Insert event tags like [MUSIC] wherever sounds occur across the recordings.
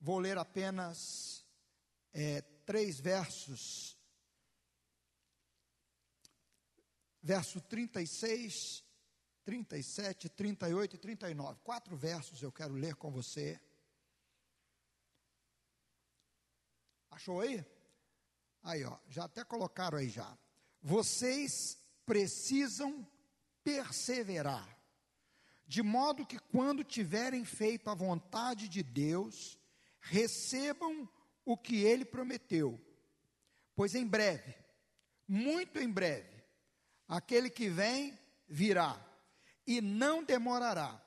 Vou ler apenas é, três versos. Verso 36, 37, 38 e 39. Quatro versos eu quero ler com você. Achou aí? Aí, ó, já até colocaram aí já. Vocês precisam perseverar, de modo que quando tiverem feito a vontade de Deus, recebam o que ele prometeu. Pois em breve, muito em breve, aquele que vem virá e não demorará,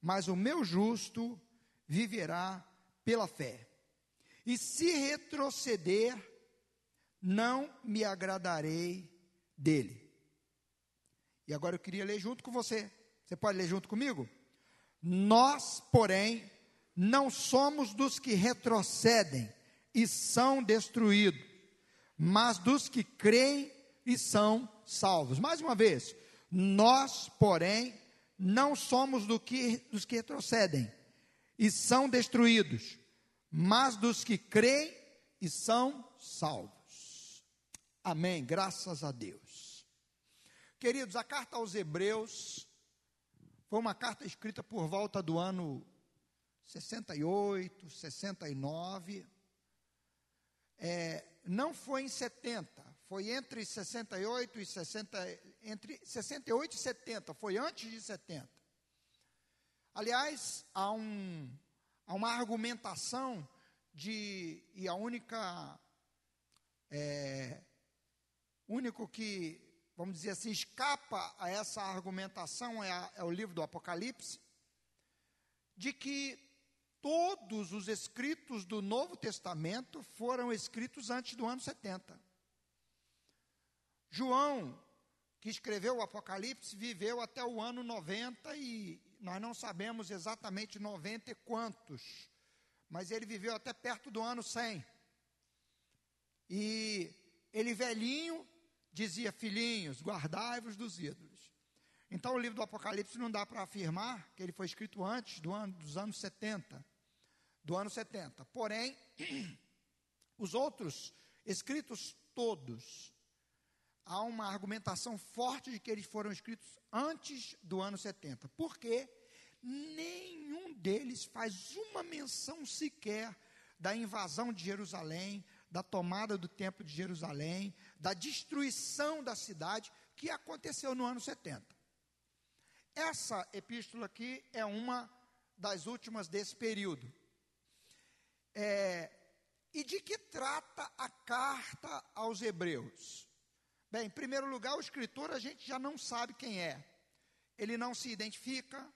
mas o meu justo viverá pela fé. E se retroceder, não me agradarei dele. E agora eu queria ler junto com você. Você pode ler junto comigo? Nós, porém, não somos dos que retrocedem e são destruídos, mas dos que creem e são salvos. Mais uma vez, nós, porém, não somos do que, dos que retrocedem e são destruídos, mas dos que creem e são salvos. Amém. Graças a Deus. Queridos, a carta aos Hebreus foi uma carta escrita por volta do ano 68, 69. É, não foi em 70, foi entre 68 e 60, entre 68 e 70, foi antes de 70. Aliás, há, um, há uma argumentação de, e a única, é, único que, vamos dizer assim, escapa a essa argumentação é, a, é o livro do Apocalipse, de que todos os escritos do Novo Testamento foram escritos antes do ano 70. João, que escreveu o Apocalipse, viveu até o ano 90 e nós não sabemos exatamente 90 e quantos, mas ele viveu até perto do ano 100. E ele velhinho dizia: Filhinhos, guardai-vos dos ídolos. Então o livro do Apocalipse não dá para afirmar que ele foi escrito antes do ano, dos anos 70 do ano 70. Porém, [CLEARS THROAT] os outros escritos todos, há uma argumentação forte de que eles foram escritos antes do ano 70. Porque nenhum deles faz uma menção sequer da invasão de Jerusalém, da tomada do templo de Jerusalém, da destruição da cidade que aconteceu no ano 70. Essa epístola aqui é uma das últimas desse período. É, e de que trata a carta aos Hebreus? Bem, em primeiro lugar, o escritor a gente já não sabe quem é. Ele não se identifica,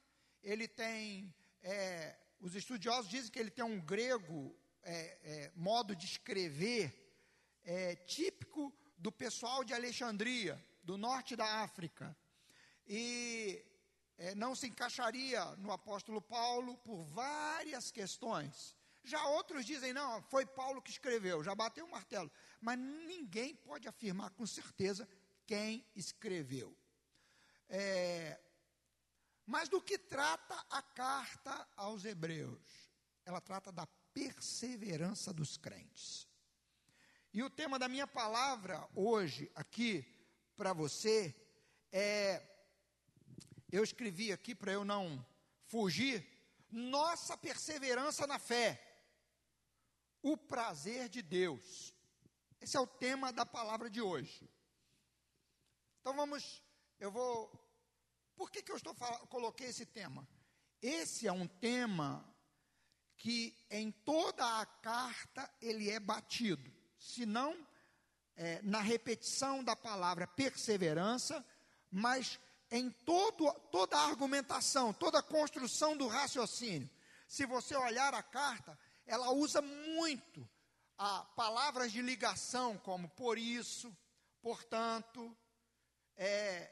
ele tem. É, os estudiosos dizem que ele tem um grego é, é modo de escrever é, típico do pessoal de Alexandria, do norte da África. E é, não se encaixaria no apóstolo Paulo por várias questões. Já outros dizem, não, foi Paulo que escreveu, já bateu o martelo. Mas ninguém pode afirmar com certeza quem escreveu. É, mas do que trata a carta aos Hebreus? Ela trata da perseverança dos crentes. E o tema da minha palavra hoje, aqui, para você, é. Eu escrevi aqui para eu não fugir. Nossa perseverança na fé o prazer de Deus. Esse é o tema da palavra de hoje. Então vamos, eu vou. Por que, que eu estou coloquei esse tema? Esse é um tema que em toda a carta ele é batido, se não é, na repetição da palavra perseverança, mas em todo, toda a argumentação, toda a construção do raciocínio. Se você olhar a carta, ela usa muito a palavras de ligação, como por isso, portanto, é,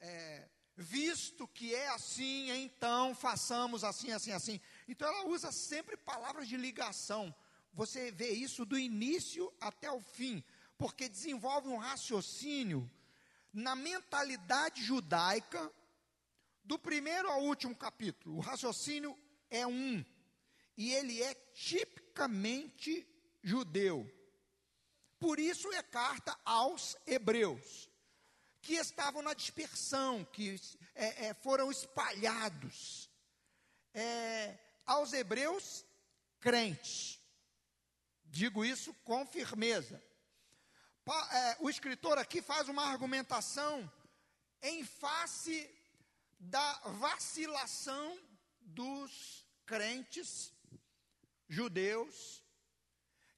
é, visto que é assim, então façamos assim, assim, assim. Então ela usa sempre palavras de ligação. Você vê isso do início até o fim, porque desenvolve um raciocínio na mentalidade judaica, do primeiro ao último capítulo. O raciocínio é um. E ele é tipicamente judeu. Por isso é carta aos hebreus, que estavam na dispersão, que é, é, foram espalhados. É, aos hebreus crentes. Digo isso com firmeza. Pa, é, o escritor aqui faz uma argumentação em face da vacilação dos crentes judeus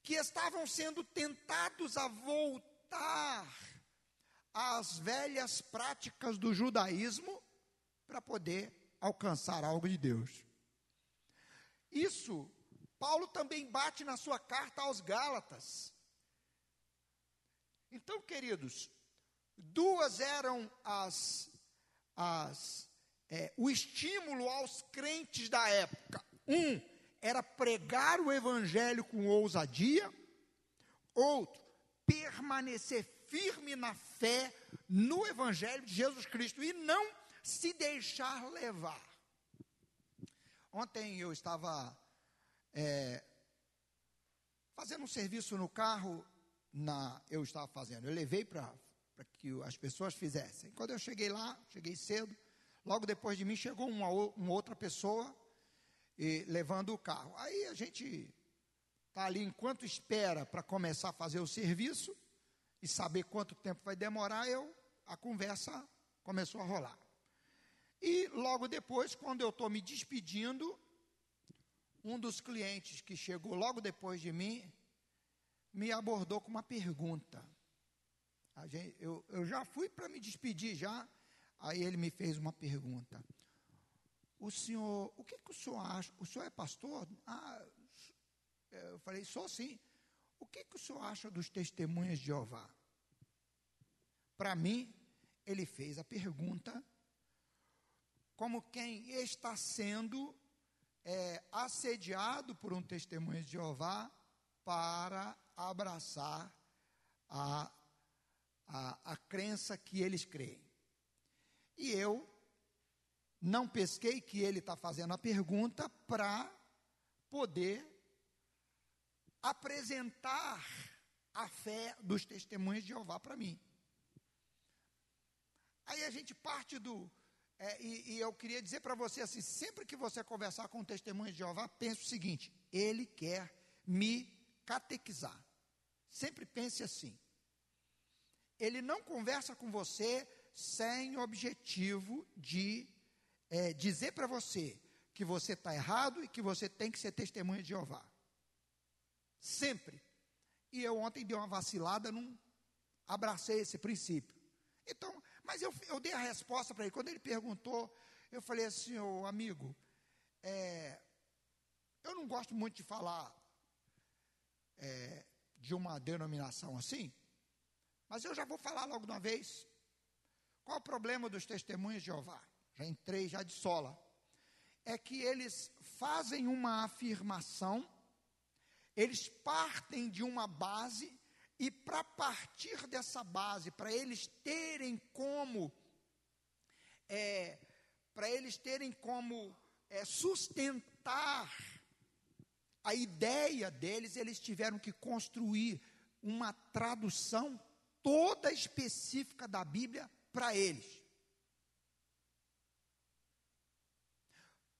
que estavam sendo tentados a voltar às velhas práticas do judaísmo para poder alcançar algo de Deus. Isso Paulo também bate na sua carta aos Gálatas. Então, queridos, duas eram as, as é, o estímulo aos crentes da época. Um era pregar o evangelho com ousadia, outro, permanecer firme na fé no evangelho de Jesus Cristo e não se deixar levar. Ontem eu estava é, fazendo um serviço no carro, na, eu estava fazendo, eu levei para que as pessoas fizessem. Quando eu cheguei lá, cheguei cedo, logo depois de mim chegou uma, uma outra pessoa e, levando o carro. Aí a gente está ali enquanto espera para começar a fazer o serviço e saber quanto tempo vai demorar, eu a conversa começou a rolar. E logo depois, quando eu estou me despedindo, um dos clientes que chegou logo depois de mim me abordou com uma pergunta. Gente, eu, eu já fui para me despedir já, aí ele me fez uma pergunta. O senhor, o que, que o senhor acha? O senhor é pastor? Ah, eu falei, sou sim. O que, que o senhor acha dos testemunhas de Jeová? Para mim, ele fez a pergunta como quem está sendo é, assediado por um testemunho de Jeová para abraçar a, a, a crença que eles creem. E eu não pesquei que ele está fazendo a pergunta para poder apresentar a fé dos testemunhos de Jeová para mim. Aí a gente parte do, é, e, e, eu queria dizer para você assim: sempre que você conversar com um testemunho de Jeová, pense o seguinte: ele quer me catequizar. Sempre pense assim. Ele não conversa com você sem o objetivo de é, dizer para você que você está errado e que você tem que ser testemunha de Jeová. Sempre. E eu ontem dei uma vacilada, não abracei esse princípio. Então, mas eu, eu dei a resposta para ele. Quando ele perguntou, eu falei assim, ô amigo, é, eu não gosto muito de falar é, de uma denominação assim, mas eu já vou falar logo de uma vez. Qual o problema dos testemunhos de Jeová? Já entrei já de sola. É que eles fazem uma afirmação, eles partem de uma base e para partir dessa base, para eles terem como, é, para eles terem como é, sustentar a ideia deles, eles tiveram que construir uma tradução toda específica da Bíblia para eles.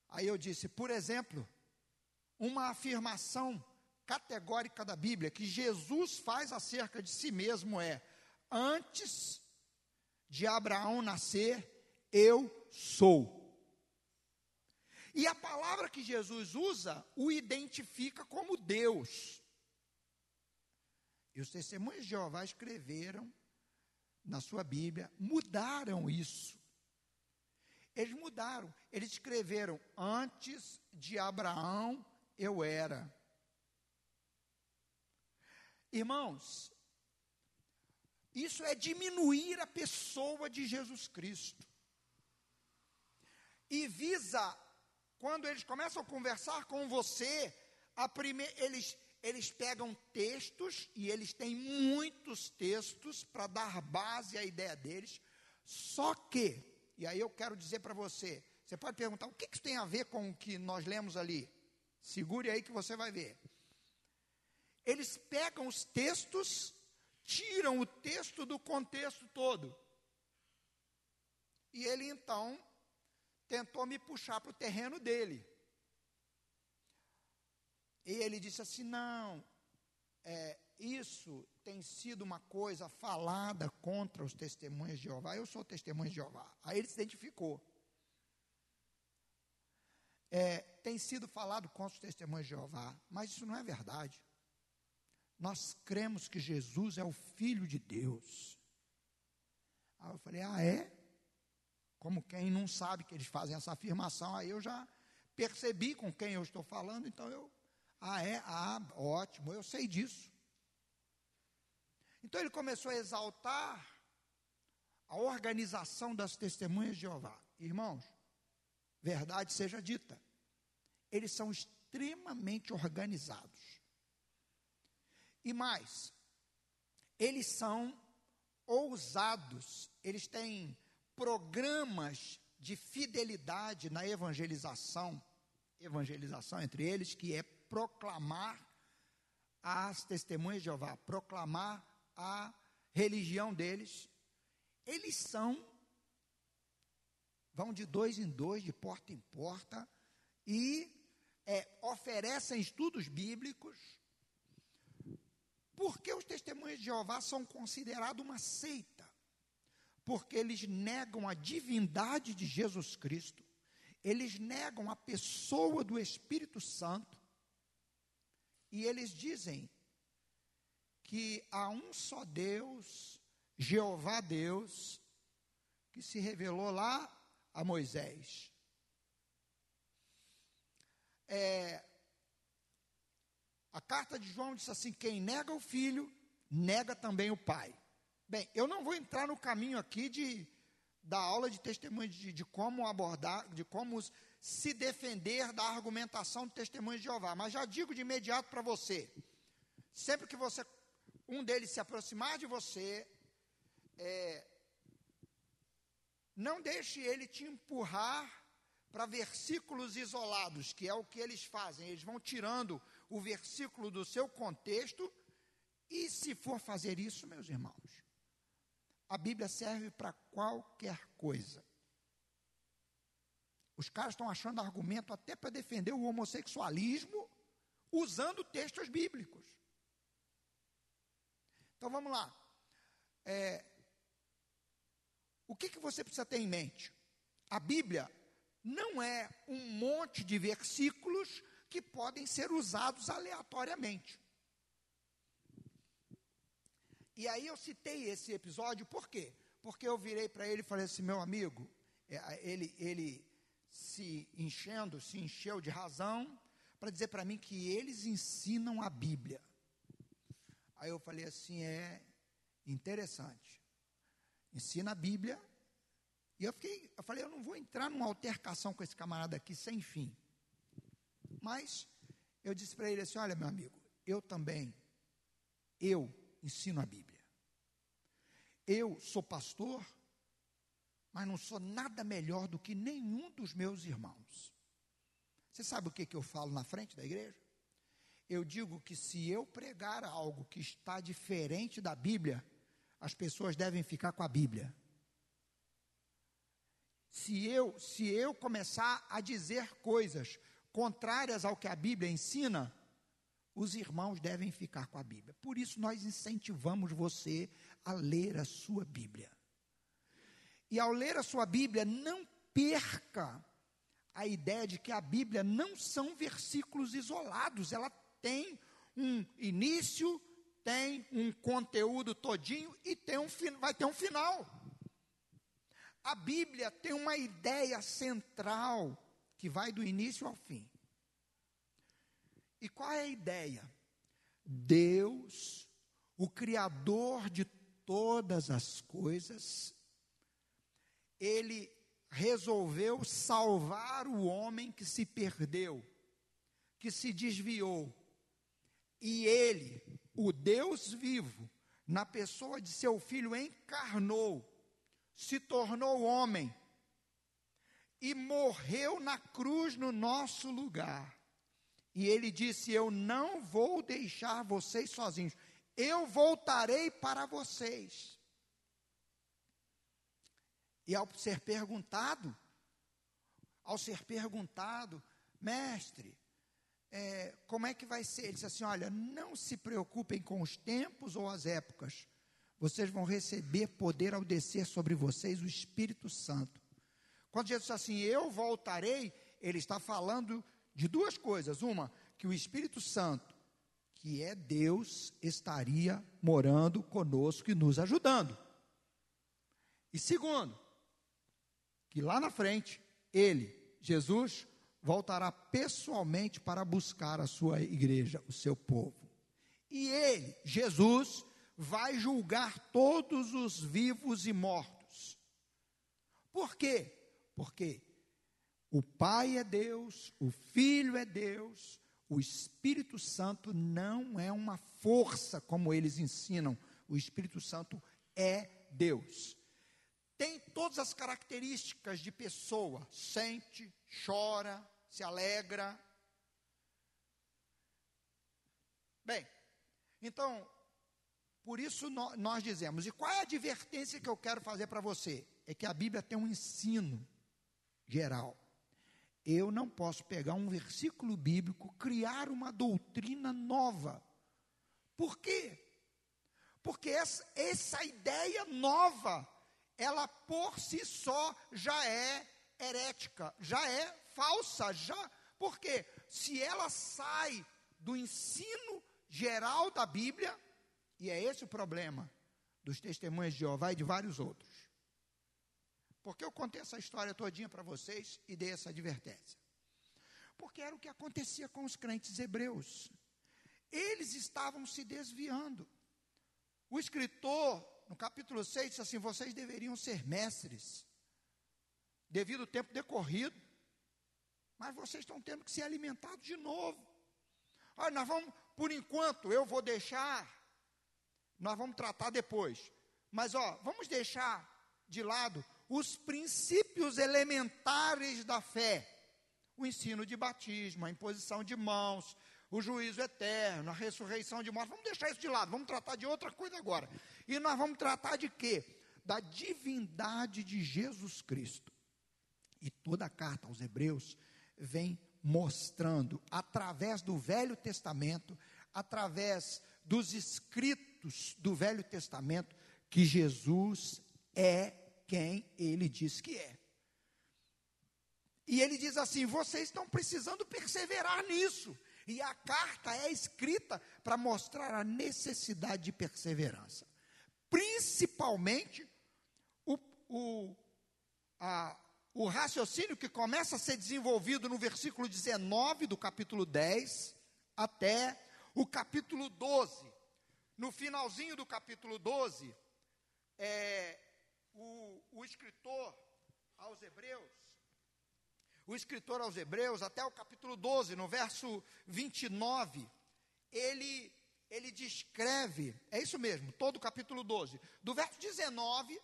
Aí eu disse, por exemplo, uma afirmação categórica da Bíblia que Jesus faz acerca de si mesmo é: antes de Abraão nascer, eu sou. E a palavra que Jesus usa o identifica como Deus. E os testemunhos de Jeová escreveram na sua Bíblia, mudaram isso. Eles mudaram, eles escreveram: antes de Abraão eu era. Irmãos, isso é diminuir a pessoa de Jesus Cristo. E visa, quando eles começam a conversar com você, a prime eles, eles pegam textos, e eles têm muitos textos para dar base à ideia deles, só que, e aí eu quero dizer para você, você pode perguntar, o que, que isso tem a ver com o que nós lemos ali? Segure aí que você vai ver. Eles pegam os textos, tiram o texto do contexto todo. E ele então tentou me puxar para o terreno dele. E ele disse assim: não, é, isso tem sido uma coisa falada contra os testemunhos de Jeová. Eu sou testemunho de Jeová. Aí ele se identificou. É, tem sido falado contra os testemunhos de Jeová, mas isso não é verdade. Nós cremos que Jesus é o Filho de Deus. Aí eu falei, ah, é? Como quem não sabe que eles fazem essa afirmação, aí eu já percebi com quem eu estou falando, então eu, ah, é? Ah, ótimo, eu sei disso. Então ele começou a exaltar a organização das testemunhas de Jeová. Irmãos, verdade seja dita, eles são extremamente organizados. E mais, eles são ousados, eles têm programas de fidelidade na evangelização, evangelização entre eles, que é proclamar as testemunhas de Jeová, proclamar a religião deles. Eles são, vão de dois em dois, de porta em porta, e é, oferecem estudos bíblicos, porque os testemunhos de Jeová são considerados uma seita? Porque eles negam a divindade de Jesus Cristo, eles negam a pessoa do Espírito Santo, e eles dizem que há um só Deus, Jeová Deus, que se revelou lá a Moisés. É, a carta de João diz assim: quem nega o filho, nega também o pai. Bem, eu não vou entrar no caminho aqui de da aula de testemunho de, de como abordar, de como se defender da argumentação do testemunho de Jeová, mas já digo de imediato para você: sempre que você um deles se aproximar de você, é, não deixe ele te empurrar para versículos isolados, que é o que eles fazem. Eles vão tirando o versículo do seu contexto, e se for fazer isso, meus irmãos, a Bíblia serve para qualquer coisa. Os caras estão achando argumento até para defender o homossexualismo usando textos bíblicos. Então vamos lá. É, o que, que você precisa ter em mente? A Bíblia não é um monte de versículos que podem ser usados aleatoriamente. E aí eu citei esse episódio, por quê? Porque eu virei para ele e falei assim, meu amigo, é, ele, ele se enchendo, se encheu de razão, para dizer para mim que eles ensinam a Bíblia. Aí eu falei assim, é interessante. Ensina a Bíblia. E eu fiquei, eu falei, eu não vou entrar numa altercação com esse camarada aqui sem fim. Mas eu disse para ele assim: olha, meu amigo, eu também, eu ensino a Bíblia. Eu sou pastor, mas não sou nada melhor do que nenhum dos meus irmãos. Você sabe o que, que eu falo na frente da igreja? Eu digo que se eu pregar algo que está diferente da Bíblia, as pessoas devem ficar com a Bíblia. Se eu, se eu começar a dizer coisas contrárias ao que a Bíblia ensina, os irmãos devem ficar com a Bíblia. Por isso nós incentivamos você a ler a sua Bíblia. E ao ler a sua Bíblia, não perca a ideia de que a Bíblia não são versículos isolados, ela tem um início, tem um conteúdo todinho e tem um, vai ter um final. A Bíblia tem uma ideia central que vai do início ao fim. E qual é a ideia? Deus, o Criador de todas as coisas, ele resolveu salvar o homem que se perdeu, que se desviou. E ele, o Deus vivo, na pessoa de seu filho, encarnou, se tornou homem e morreu na cruz no nosso lugar. E ele disse: Eu não vou deixar vocês sozinhos, eu voltarei para vocês. E ao ser perguntado, ao ser perguntado, mestre, é, como é que vai ser? Ele disse assim: Olha, não se preocupem com os tempos ou as épocas, vocês vão receber poder ao descer sobre vocês o Espírito Santo. Quando Jesus diz assim, eu voltarei, ele está falando de duas coisas. Uma, que o Espírito Santo, que é Deus, estaria morando conosco e nos ajudando. E segundo, que lá na frente, ele, Jesus, voltará pessoalmente para buscar a sua igreja, o seu povo. E ele, Jesus, vai julgar todos os vivos e mortos. Por quê? Porque o Pai é Deus, o Filho é Deus, o Espírito Santo não é uma força como eles ensinam. O Espírito Santo é Deus. Tem todas as características de pessoa: sente, chora, se alegra. Bem, então, por isso nós dizemos, e qual é a advertência que eu quero fazer para você? É que a Bíblia tem um ensino geral. Eu não posso pegar um versículo bíblico, criar uma doutrina nova. Por quê? Porque essa, essa ideia nova, ela por si só já é herética, já é falsa, já. Porque se ela sai do ensino geral da Bíblia, e é esse o problema dos testemunhos de Jeová e de vários outros. Porque eu contei essa história todinha para vocês e dei essa advertência. Porque era o que acontecia com os crentes hebreus. Eles estavam se desviando. O escritor, no capítulo 6, disse assim: vocês deveriam ser mestres, devido ao tempo decorrido, mas vocês estão tendo que ser alimentados de novo. Olha, nós vamos, por enquanto, eu vou deixar nós vamos tratar depois. Mas, ó, vamos deixar de lado os princípios elementares da fé: o ensino de batismo, a imposição de mãos, o juízo eterno, a ressurreição de mortos. Vamos deixar isso de lado, vamos tratar de outra coisa agora. E nós vamos tratar de quê? Da divindade de Jesus Cristo. E toda a carta aos Hebreus vem mostrando, através do Velho Testamento, através dos escritos do Velho Testamento que Jesus é quem ele diz que é. E ele diz assim: vocês estão precisando perseverar nisso. E a carta é escrita para mostrar a necessidade de perseverança. Principalmente o, o, a, o raciocínio que começa a ser desenvolvido no versículo 19 do capítulo 10 até o capítulo 12. No finalzinho do capítulo 12, é, o, o escritor aos Hebreus, o escritor aos Hebreus, até o capítulo 12, no verso 29, ele, ele descreve, é isso mesmo, todo o capítulo 12, do verso 19,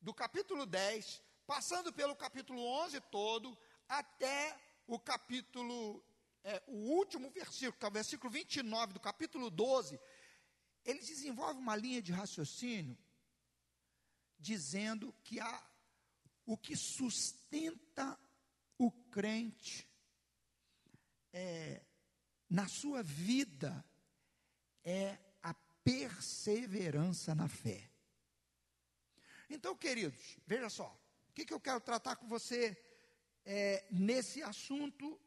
do capítulo 10, passando pelo capítulo 11 todo, até o capítulo é, o último versículo, que é o versículo 29 do capítulo 12, ele desenvolve uma linha de raciocínio dizendo que há o que sustenta o crente é, na sua vida é a perseverança na fé. Então, queridos, veja só, o que, que eu quero tratar com você é, nesse assunto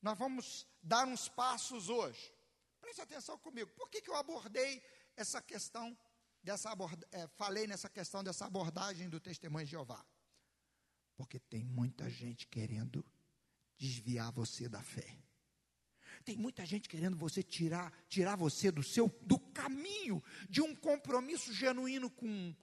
nós vamos dar uns passos hoje. Preste atenção comigo. Por que, que eu abordei essa questão dessa aborda, é, falei nessa questão dessa abordagem do testemunho de Jeová? Porque tem muita gente querendo desviar você da fé. Tem muita gente querendo você tirar, tirar você do seu do caminho de um compromisso genuíno com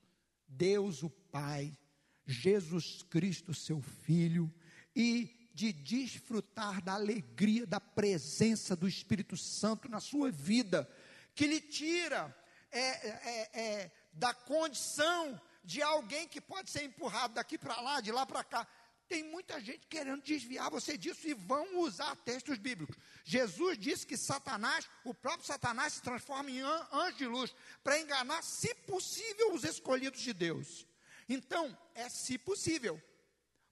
Deus o Pai, Jesus Cristo, seu filho, e de desfrutar da alegria da presença do Espírito Santo na sua vida, que lhe tira é, é, é, da condição de alguém que pode ser empurrado daqui para lá, de lá para cá. tem muita gente querendo desviar você disso e vão usar textos bíblicos. Jesus disse que Satanás, o próprio Satanás, se transforma em anjo de luz para enganar, se possível, os escolhidos de Deus. Então, é se possível.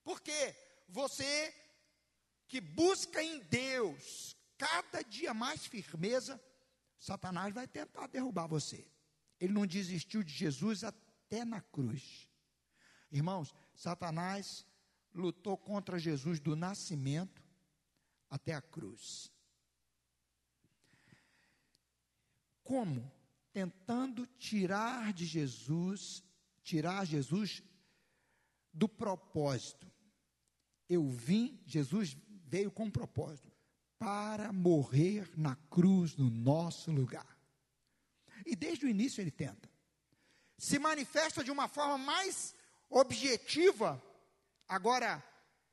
Porque você que busca em Deus cada dia mais firmeza, Satanás vai tentar derrubar você. Ele não desistiu de Jesus até na cruz. Irmãos, Satanás lutou contra Jesus do nascimento até a cruz. Como? Tentando tirar de Jesus, tirar Jesus do propósito. Eu vim, Jesus veio com um propósito para morrer na cruz no nosso lugar. E desde o início ele tenta. Se manifesta de uma forma mais objetiva, agora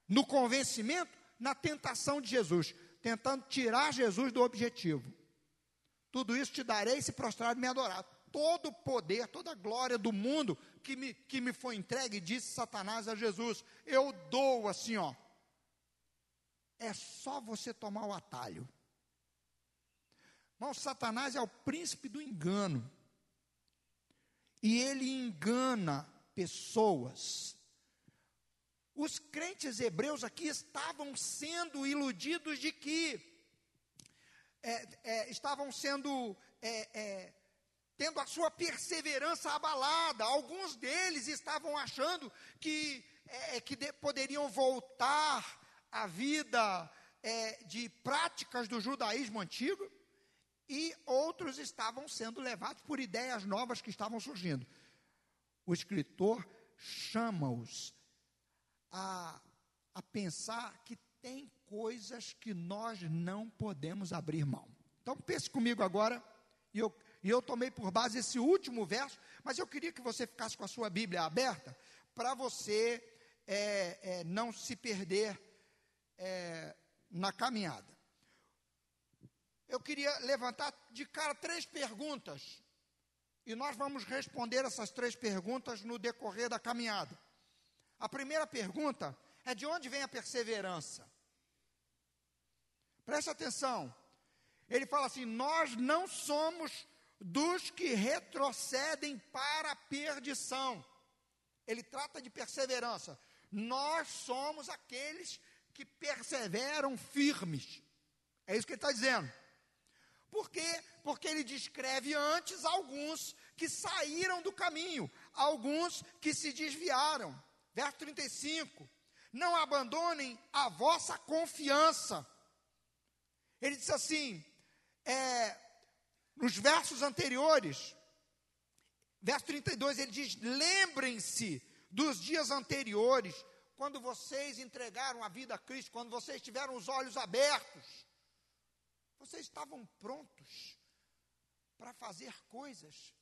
no convencimento, na tentação de Jesus, tentando tirar Jesus do objetivo. Tudo isso te darei se prostrado e me adorar. Todo o poder, toda a glória do mundo que me, que me foi entregue, disse Satanás a Jesus, eu dou assim, ó. É só você tomar o atalho. Irmão, Satanás é o príncipe do engano. E ele engana pessoas. Os crentes hebreus aqui estavam sendo iludidos de que é, é, estavam sendo é, é tendo a sua perseverança abalada. Alguns deles estavam achando que, é, que de, poderiam voltar à vida é, de práticas do judaísmo antigo e outros estavam sendo levados por ideias novas que estavam surgindo. O escritor chama-os a, a pensar que tem coisas que nós não podemos abrir mão. Então pense comigo agora, e eu, e eu tomei por base esse último verso, mas eu queria que você ficasse com a sua Bíblia aberta, para você é, é, não se perder é, na caminhada eu queria levantar de cara três perguntas. E nós vamos responder essas três perguntas no decorrer da caminhada. A primeira pergunta é: de onde vem a perseverança? Preste atenção. Ele fala assim: nós não somos dos que retrocedem para a perdição. Ele trata de perseverança. Nós somos aqueles que perseveram firmes. É isso que ele está dizendo. Por quê? Porque ele descreve antes alguns que saíram do caminho, alguns que se desviaram. Verso 35. Não abandonem a vossa confiança. Ele diz assim, é, nos versos anteriores, verso 32, ele diz: lembrem-se dos dias anteriores, quando vocês entregaram a vida a Cristo, quando vocês tiveram os olhos abertos vocês estavam prontos para fazer coisas.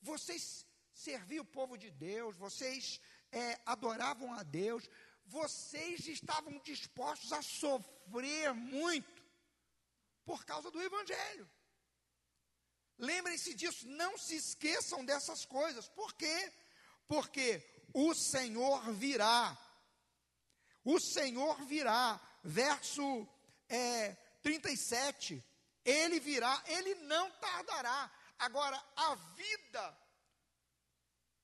Vocês serviam o povo de Deus, vocês é, adoravam a Deus, vocês estavam dispostos a sofrer muito por causa do Evangelho. Lembrem-se disso, não se esqueçam dessas coisas. Por quê? Porque o Senhor virá. O Senhor virá. Verso é, 37, ele virá, ele não tardará. Agora, a vida,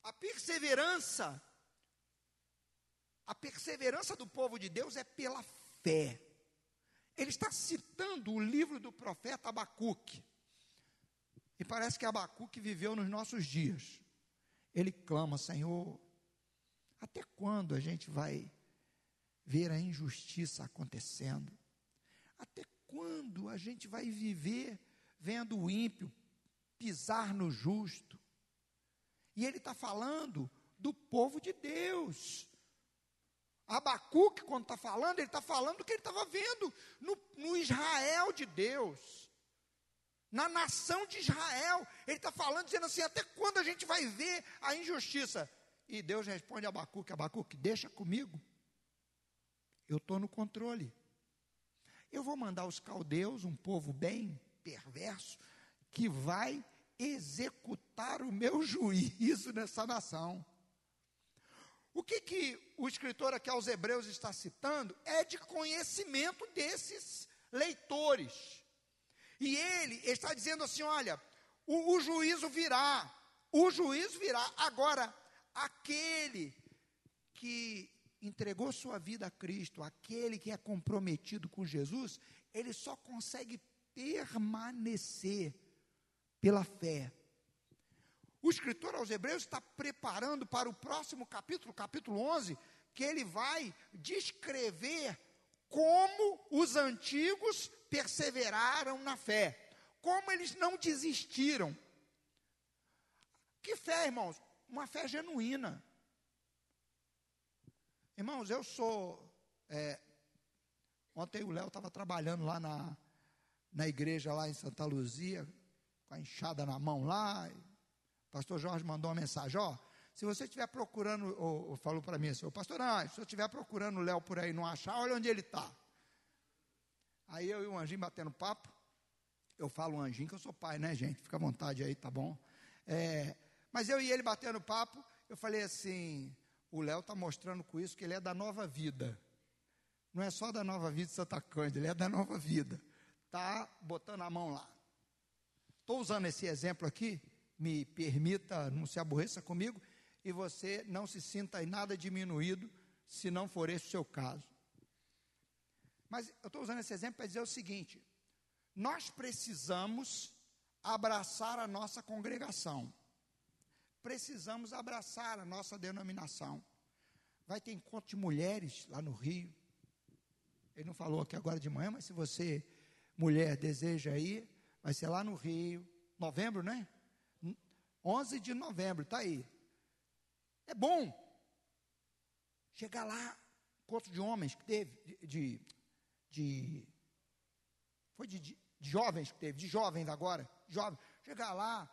a perseverança, a perseverança do povo de Deus é pela fé. Ele está citando o livro do profeta Abacuque. E parece que Abacuque viveu nos nossos dias. Ele clama, Senhor, até quando a gente vai ver a injustiça acontecendo? Até quando a gente vai viver vendo o ímpio pisar no justo? E ele está falando do povo de Deus. Abacuque, quando está falando, ele está falando do que ele estava vendo no, no, Israel de Deus, na nação de Israel. Ele está falando, dizendo assim: até quando a gente vai ver a injustiça? E Deus responde a Abacuque: Abacuque, deixa comigo, eu estou no controle. Eu vou mandar os caldeus, um povo bem perverso, que vai executar o meu [LAUGHS] juízo nessa nação. O que, que o escritor aqui aos Hebreus está citando é de conhecimento desses leitores. E ele está dizendo assim: olha, o, o juízo virá, o juízo virá. Agora, aquele que entregou sua vida a Cristo, aquele que é comprometido com Jesus, ele só consegue permanecer pela fé. O escritor aos Hebreus está preparando para o próximo capítulo, capítulo 11, que ele vai descrever como os antigos perseveraram na fé, como eles não desistiram. Que fé, irmãos? Uma fé genuína. Irmãos, eu sou. É, ontem o Léo estava trabalhando lá na, na igreja, lá em Santa Luzia, com a enxada na mão lá. O pastor Jorge mandou uma mensagem: ó, se você estiver procurando, ou, ou falou para mim assim, pastor, ah, se eu estiver procurando o Léo por aí e não achar, olha onde ele está. Aí eu e o anjinho batendo papo, eu falo anjinho que eu sou pai, né, gente? Fica à vontade aí, tá bom? É, mas eu e ele batendo papo, eu falei assim: o Léo está mostrando com isso que ele é da nova vida. Não é só da nova vida de Santa Cândida, ele é da nova vida. Está botando a mão lá. Estou usando esse exemplo aqui, me permita, não se aborreça comigo, e você não se sinta em nada diminuído, se não for esse o seu caso. Mas eu estou usando esse exemplo para dizer o seguinte: nós precisamos abraçar a nossa congregação precisamos abraçar a nossa denominação. Vai ter encontro de mulheres lá no Rio. Ele não falou aqui agora de manhã, mas se você, mulher, deseja ir, vai ser lá no Rio, novembro, né? 11 de novembro, está aí. É bom. Chegar lá, encontro de homens que teve, de, de, de foi de, de, jovens que teve, de jovens agora, jovens. Chegar lá,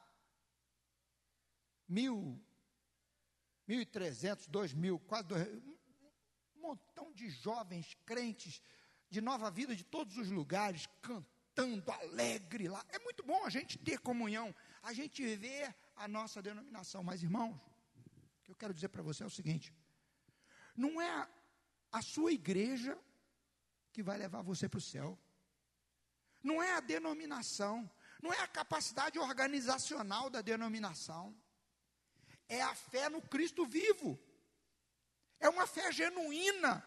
mil, mil e trezentos, dois mil, quase dois, um montão de jovens crentes de nova vida de todos os lugares, cantando alegre lá. É muito bom a gente ter comunhão, a gente ver a nossa denominação. Mas, irmãos, o que eu quero dizer para você é o seguinte: não é a sua igreja que vai levar você para o céu, não é a denominação, não é a capacidade organizacional da denominação é a fé no Cristo vivo. É uma fé genuína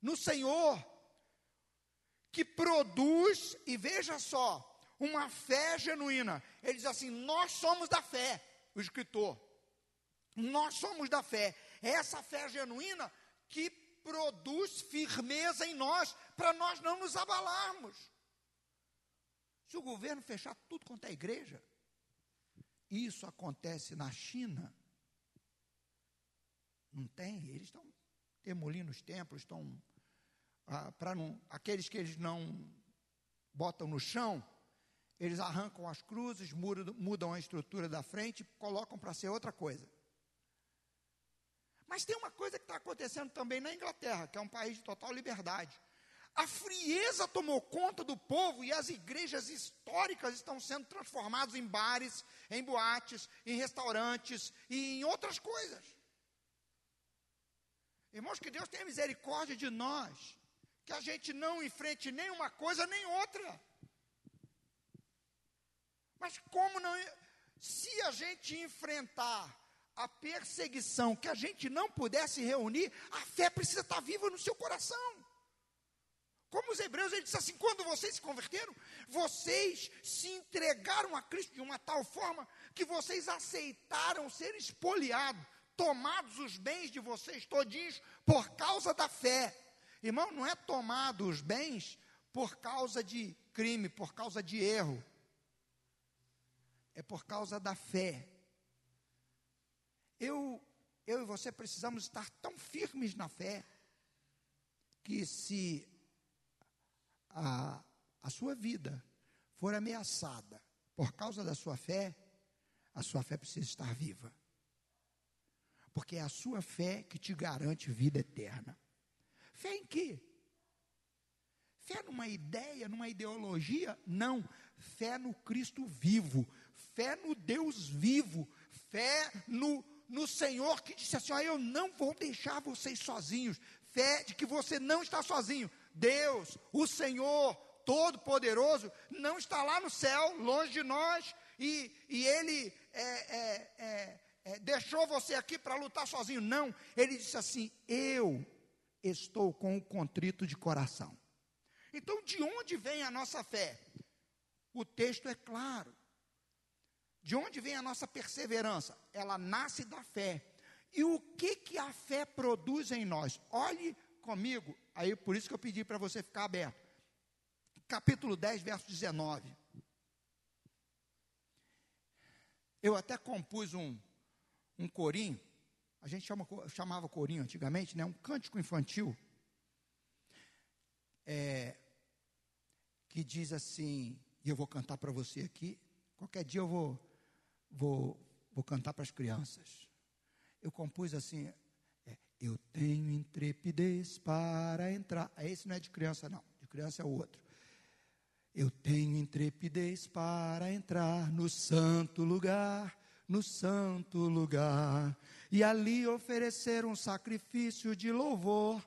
no Senhor, que produz, e veja só, uma fé genuína. Ele diz assim: Nós somos da fé, o escritor. Nós somos da fé. É essa fé genuína que produz firmeza em nós, para nós não nos abalarmos. Se o governo fechar tudo quanto é igreja, isso acontece na China? Não tem? Eles estão demolindo os templos, estão. Ah, para não. Aqueles que eles não botam no chão, eles arrancam as cruzes, mudam, mudam a estrutura da frente colocam para ser outra coisa. Mas tem uma coisa que está acontecendo também na Inglaterra, que é um país de total liberdade. A frieza tomou conta do povo e as igrejas históricas estão sendo transformadas em bares, em boates, em restaurantes e em outras coisas. Irmãos, que Deus tenha misericórdia de nós, que a gente não enfrente nem uma coisa nem outra. Mas como não. Se a gente enfrentar a perseguição, que a gente não pudesse reunir, a fé precisa estar viva no seu coração. Como os hebreus, ele disse assim: quando vocês se converteram, vocês se entregaram a Cristo de uma tal forma que vocês aceitaram ser espoliados, tomados os bens de vocês todinhos por causa da fé. Irmão, não é tomado os bens por causa de crime, por causa de erro. É por causa da fé. Eu, eu e você precisamos estar tão firmes na fé que se a, a sua vida for ameaçada por causa da sua fé, a sua fé precisa estar viva. Porque é a sua fé que te garante vida eterna. Fé em quê? Fé numa ideia, numa ideologia? Não. Fé no Cristo vivo. Fé no Deus vivo. Fé no no Senhor que disse assim: ó, Eu não vou deixar vocês sozinhos. Fé de que você não está sozinho. Deus, o Senhor Todo-Poderoso, não está lá no céu, longe de nós, e, e Ele é, é, é, é deixou você aqui para lutar sozinho. Não, Ele disse assim: Eu estou com o contrito de coração. Então, de onde vem a nossa fé? O texto é claro. De onde vem a nossa perseverança? Ela nasce da fé. E o que que a fé produz em nós? Olhe comigo, aí por isso que eu pedi para você ficar aberto. Capítulo 10, verso 19. Eu até compus um, um corinho, a gente chama, chamava corinho antigamente, né? um cântico infantil, é, que diz assim, e eu vou cantar para você aqui, qualquer dia eu vou vou, vou cantar para as crianças. Eu compus assim: é, Eu tenho intrepidez para entrar. Esse não é de criança, não. De criança é outro. Eu tenho intrepidez para entrar no santo lugar, no santo lugar, e ali oferecer um sacrifício de louvor,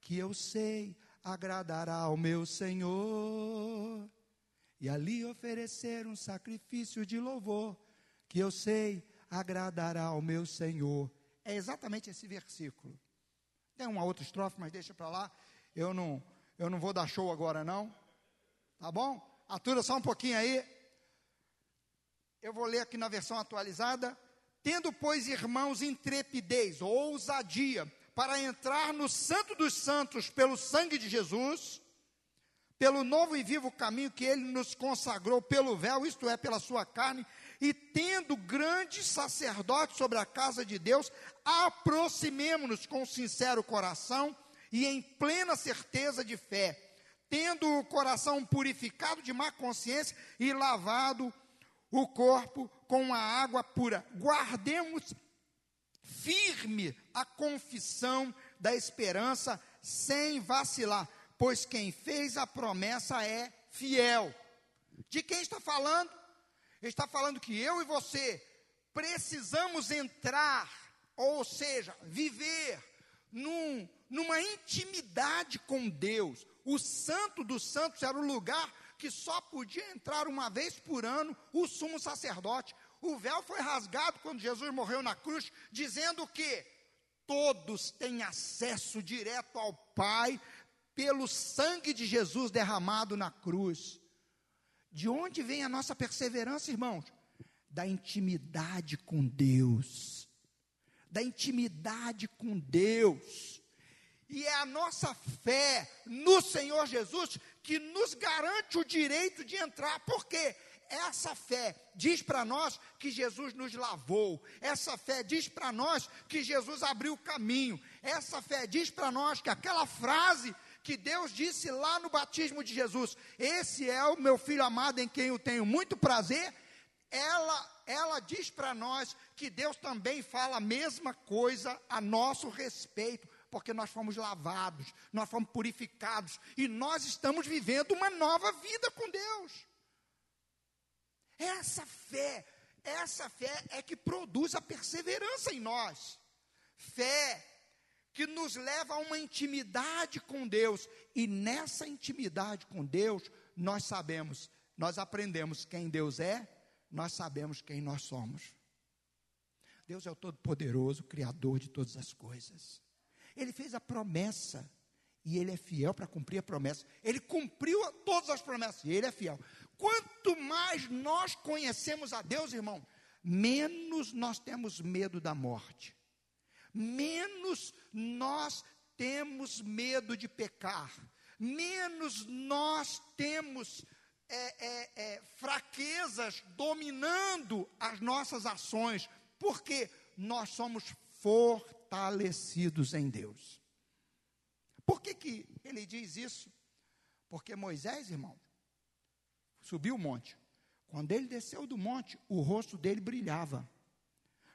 que eu sei agradará ao meu Senhor. E ali oferecer um sacrifício de louvor, que eu sei agradará ao meu Senhor. É exatamente esse versículo. Tem uma outra estrofe, mas deixa para lá. Eu não, eu não vou dar show agora não. Tá bom? Atura só um pouquinho aí. Eu vou ler aqui na versão atualizada. Tendo, pois, irmãos, intrepidez, ousadia, para entrar no Santo dos Santos pelo sangue de Jesus, pelo novo e vivo caminho que ele nos consagrou pelo véu, isto é, pela sua carne, e tendo grande sacerdote sobre a casa de Deus, aproximemo-nos com sincero coração e em plena certeza de fé, tendo o coração purificado de má consciência e lavado o corpo com a água pura. Guardemos firme a confissão da esperança sem vacilar, pois quem fez a promessa é fiel. De quem está falando? Ele está falando que eu e você precisamos entrar, ou seja, viver num, numa intimidade com Deus. O Santo dos Santos era o lugar que só podia entrar uma vez por ano o sumo sacerdote. O véu foi rasgado quando Jesus morreu na cruz, dizendo que todos têm acesso direto ao Pai pelo sangue de Jesus derramado na cruz. De onde vem a nossa perseverança, irmãos? Da intimidade com Deus. Da intimidade com Deus. E é a nossa fé no Senhor Jesus que nos garante o direito de entrar. Por quê? Essa fé diz para nós que Jesus nos lavou. Essa fé diz para nós que Jesus abriu o caminho. Essa fé diz para nós que aquela frase que Deus disse lá no batismo de Jesus: Esse é o meu filho amado em quem eu tenho muito prazer. Ela, ela diz para nós que Deus também fala a mesma coisa a nosso respeito, porque nós fomos lavados, nós fomos purificados e nós estamos vivendo uma nova vida com Deus. Essa fé, essa fé é que produz a perseverança em nós. Fé que nos leva a uma intimidade com Deus, e nessa intimidade com Deus, nós sabemos, nós aprendemos quem Deus é, nós sabemos quem nós somos. Deus é o Todo-Poderoso, Criador de todas as coisas. Ele fez a promessa, e Ele é fiel para cumprir a promessa. Ele cumpriu todas as promessas, e Ele é fiel. Quanto mais nós conhecemos a Deus, irmão, menos nós temos medo da morte menos nós temos medo de pecar, menos nós temos é, é, é, fraquezas dominando as nossas ações, porque nós somos fortalecidos em Deus. Por que, que ele diz isso? Porque Moisés, irmão, subiu o monte. Quando ele desceu do monte, o rosto dele brilhava.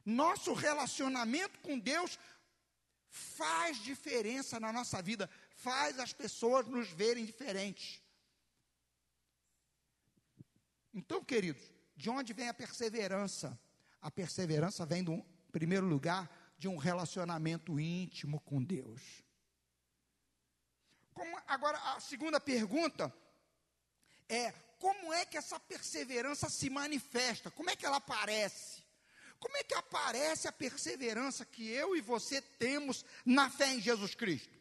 Nosso relacionamento com Deus faz diferença na nossa vida, faz as pessoas nos verem diferentes. Então, queridos, de onde vem a perseverança? A perseverança vem do, primeiro lugar, de um relacionamento íntimo com Deus. Como, agora, a segunda pergunta é: como é que essa perseverança se manifesta? Como é que ela aparece? Como é que aparece a perseverança que eu e você temos na fé em Jesus Cristo?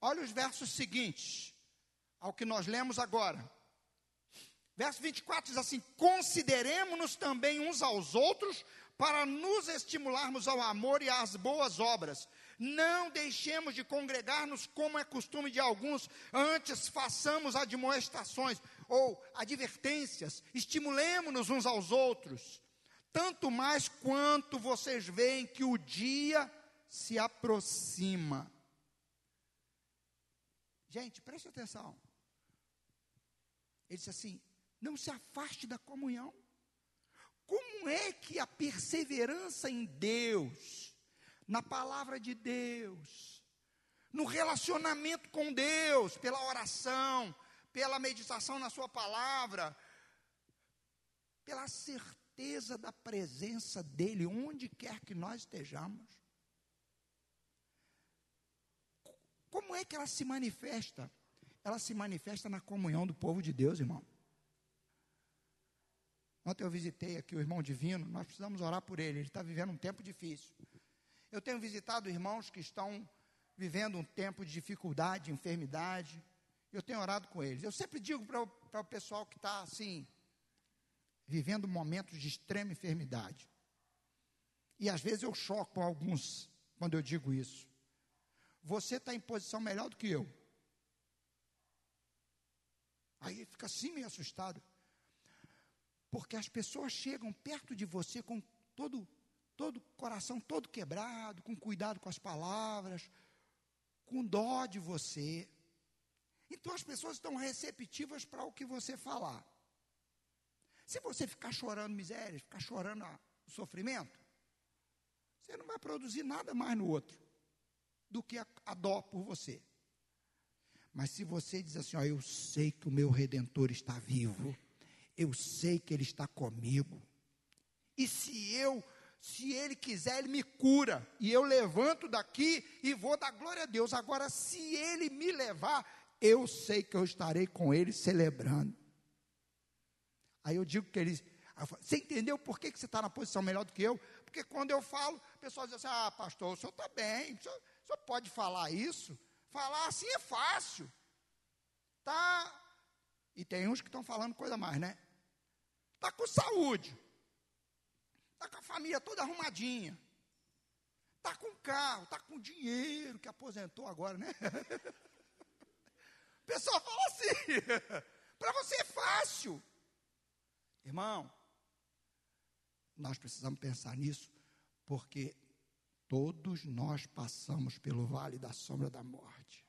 Olha os versos seguintes, ao que nós lemos agora. Verso 24 diz assim: Consideremos-nos também uns aos outros para nos estimularmos ao amor e às boas obras. Não deixemos de congregar-nos como é costume de alguns, antes façamos admoestações ou advertências, estimulemos-nos uns aos outros, tanto mais quanto vocês veem que o dia se aproxima. Gente, preste atenção. Ele disse assim: não se afaste da comunhão. Como é que a perseverança em Deus, na palavra de Deus, no relacionamento com Deus, pela oração, pela meditação na Sua palavra, pela certeza da presença dEle, onde quer que nós estejamos. Como é que ela se manifesta? Ela se manifesta na comunhão do povo de Deus, irmão. Ontem eu visitei aqui o irmão divino, nós precisamos orar por ele, ele está vivendo um tempo difícil. Eu tenho visitado irmãos que estão vivendo um tempo de dificuldade, de enfermidade, eu tenho orado com eles. Eu sempre digo para o pessoal que está assim, vivendo momentos de extrema enfermidade. E às vezes eu choco alguns quando eu digo isso. Você está em posição melhor do que eu. Aí fica assim meio assustado. Porque as pessoas chegam perto de você com todo todo coração todo quebrado, com cuidado com as palavras, com dó de você. Então as pessoas estão receptivas para o que você falar. Se você ficar chorando misérias, ficar chorando o sofrimento, você não vai produzir nada mais no outro do que a, a dó por você. Mas se você diz assim, ó, eu sei que o meu redentor está vivo, eu sei que Ele está comigo. E se eu, se Ele quiser, Ele me cura. E eu levanto daqui e vou dar glória a Deus. Agora, se Ele me levar, eu sei que eu estarei com Ele celebrando. Aí eu digo que Ele. Você entendeu por que, que você está na posição melhor do que eu? Porque quando eu falo, o pessoal diz assim: ah, pastor, o senhor está bem, o senhor, o senhor pode falar isso? Falar assim é fácil. Tá. E tem uns que estão falando coisa mais, né? Está com saúde. Está com a família toda arrumadinha. Está com carro, está com dinheiro, que aposentou agora, né? [LAUGHS] O pessoal fala assim. [LAUGHS] Para você é fácil. Irmão, nós precisamos pensar nisso, porque todos nós passamos pelo vale da sombra da morte.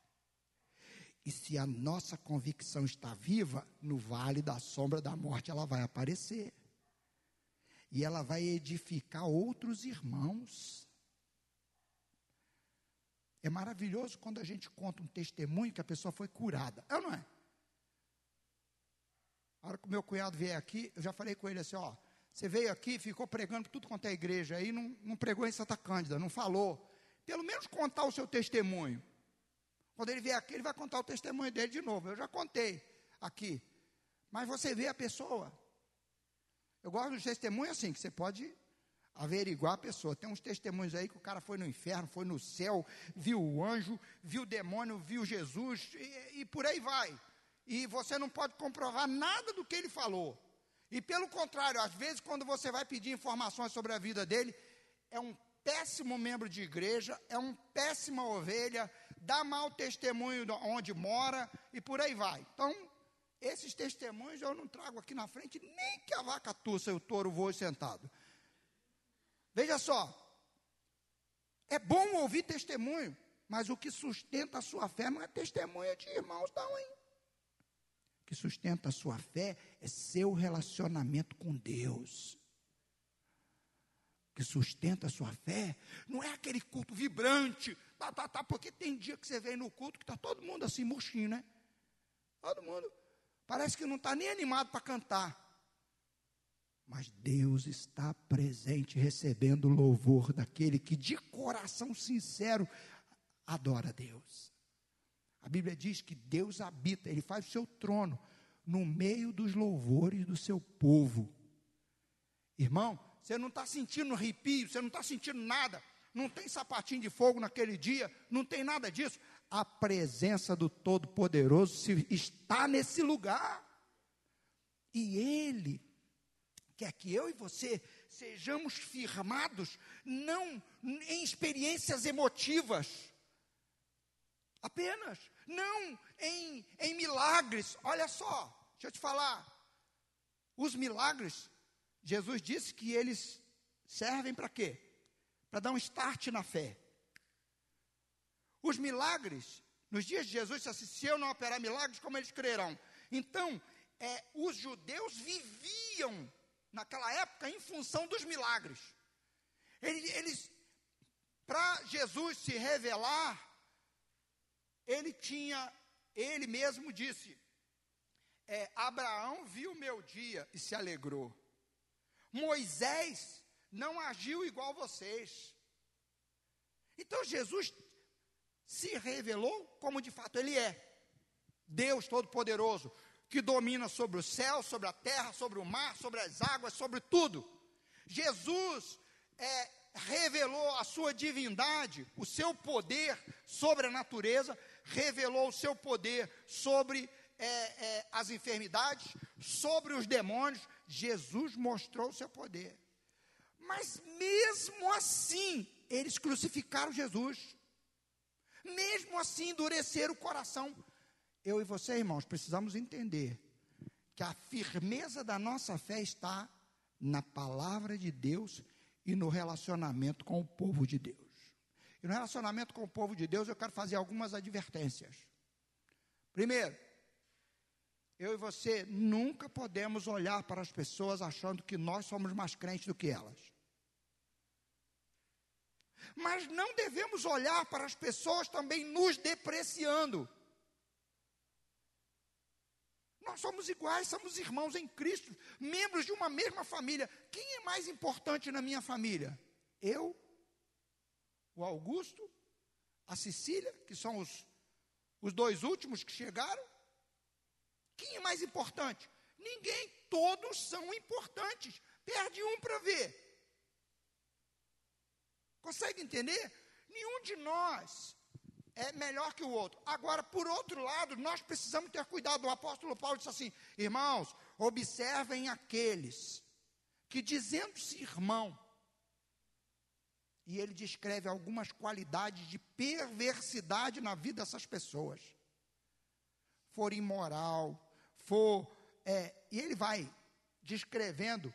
E se a nossa convicção está viva, no vale da sombra da morte ela vai aparecer. E ela vai edificar outros irmãos. É maravilhoso quando a gente conta um testemunho que a pessoa foi curada. É ou não é? A hora que o meu cunhado vier aqui, eu já falei com ele assim: ó, você veio aqui, ficou pregando tudo quanto é igreja aí, não, não pregou em Santa Cândida, não falou. Pelo menos contar o seu testemunho. Quando ele vier aqui, ele vai contar o testemunho dele de novo. Eu já contei aqui. Mas você vê a pessoa. Eu gosto dos testemunhos assim, que você pode averiguar a pessoa. Tem uns testemunhos aí que o cara foi no inferno, foi no céu, viu o anjo, viu o demônio, viu Jesus, e, e por aí vai. E você não pode comprovar nada do que ele falou. E pelo contrário, às vezes, quando você vai pedir informações sobre a vida dele, é um péssimo membro de igreja, é uma péssima ovelha, dá mau testemunho onde mora e por aí vai. Então, esses testemunhos eu não trago aqui na frente, nem que a vaca tussa e o touro voe sentado. Veja só, é bom ouvir testemunho, mas o que sustenta a sua fé não é testemunho de irmãos, não, hein? Que sustenta a sua fé é seu relacionamento com Deus que sustenta a sua fé, não é aquele culto vibrante, tá, tá, tá, porque tem dia que você vem no culto que está todo mundo assim, murchinho, né? Todo mundo. Parece que não está nem animado para cantar. Mas Deus está presente, recebendo o louvor daquele que de coração sincero adora Deus. A Bíblia diz que Deus habita, Ele faz o seu trono no meio dos louvores do seu povo. Irmão, você não está sentindo arrepio, você não está sentindo nada, não tem sapatinho de fogo naquele dia, não tem nada disso. A presença do Todo-Poderoso está nesse lugar. E Ele quer que eu e você sejamos firmados, não em experiências emotivas, apenas, não em, em milagres. Olha só, deixa eu te falar, os milagres, Jesus disse que eles servem para quê? Para dar um start na fé. Os milagres, nos dias de Jesus, se eu não operar milagres, como eles crerão? Então, é, os judeus viviam naquela época em função dos milagres. Eles, eles para Jesus se revelar, ele tinha, ele mesmo disse: é, Abraão viu meu dia e se alegrou. Moisés não agiu igual vocês. Então Jesus se revelou como de fato ele é. Deus Todo-Poderoso, que domina sobre o céu, sobre a terra, sobre o mar, sobre as águas, sobre tudo. Jesus é, revelou a sua divindade, o seu poder sobre a natureza, revelou o seu poder sobre é, é, as enfermidades, sobre os demônios. Jesus mostrou o seu poder. Mas mesmo assim, eles crucificaram Jesus. Mesmo assim, endureceram o coração eu e você, irmãos, precisamos entender que a firmeza da nossa fé está na palavra de Deus e no relacionamento com o povo de Deus. E no relacionamento com o povo de Deus, eu quero fazer algumas advertências. Primeiro, eu e você nunca podemos olhar para as pessoas achando que nós somos mais crentes do que elas. Mas não devemos olhar para as pessoas também nos depreciando. Nós somos iguais, somos irmãos em Cristo, membros de uma mesma família. Quem é mais importante na minha família? Eu, o Augusto, a Cecília, que são os, os dois últimos que chegaram. Quem é mais importante? Ninguém, todos são importantes. Perde um para ver. Consegue entender? Nenhum de nós é melhor que o outro. Agora, por outro lado, nós precisamos ter cuidado. O apóstolo Paulo disse assim: irmãos, observem aqueles que, dizendo-se irmão, e ele descreve algumas qualidades de perversidade na vida dessas pessoas. For imoral, for. É, e ele vai descrevendo,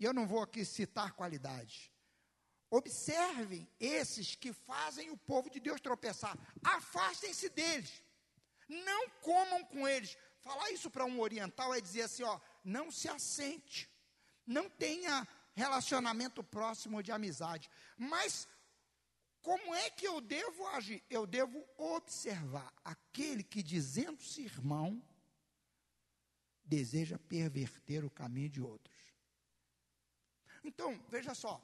e eu não vou aqui citar qualidades, Observem esses que fazem o povo de Deus tropeçar. Afastem-se deles. Não comam com eles. Falar isso para um oriental é dizer assim: ó, não se assente. Não tenha relacionamento próximo de amizade. Mas como é que eu devo agir? Eu devo observar aquele que, dizendo-se irmão, deseja perverter o caminho de outros. Então, veja só,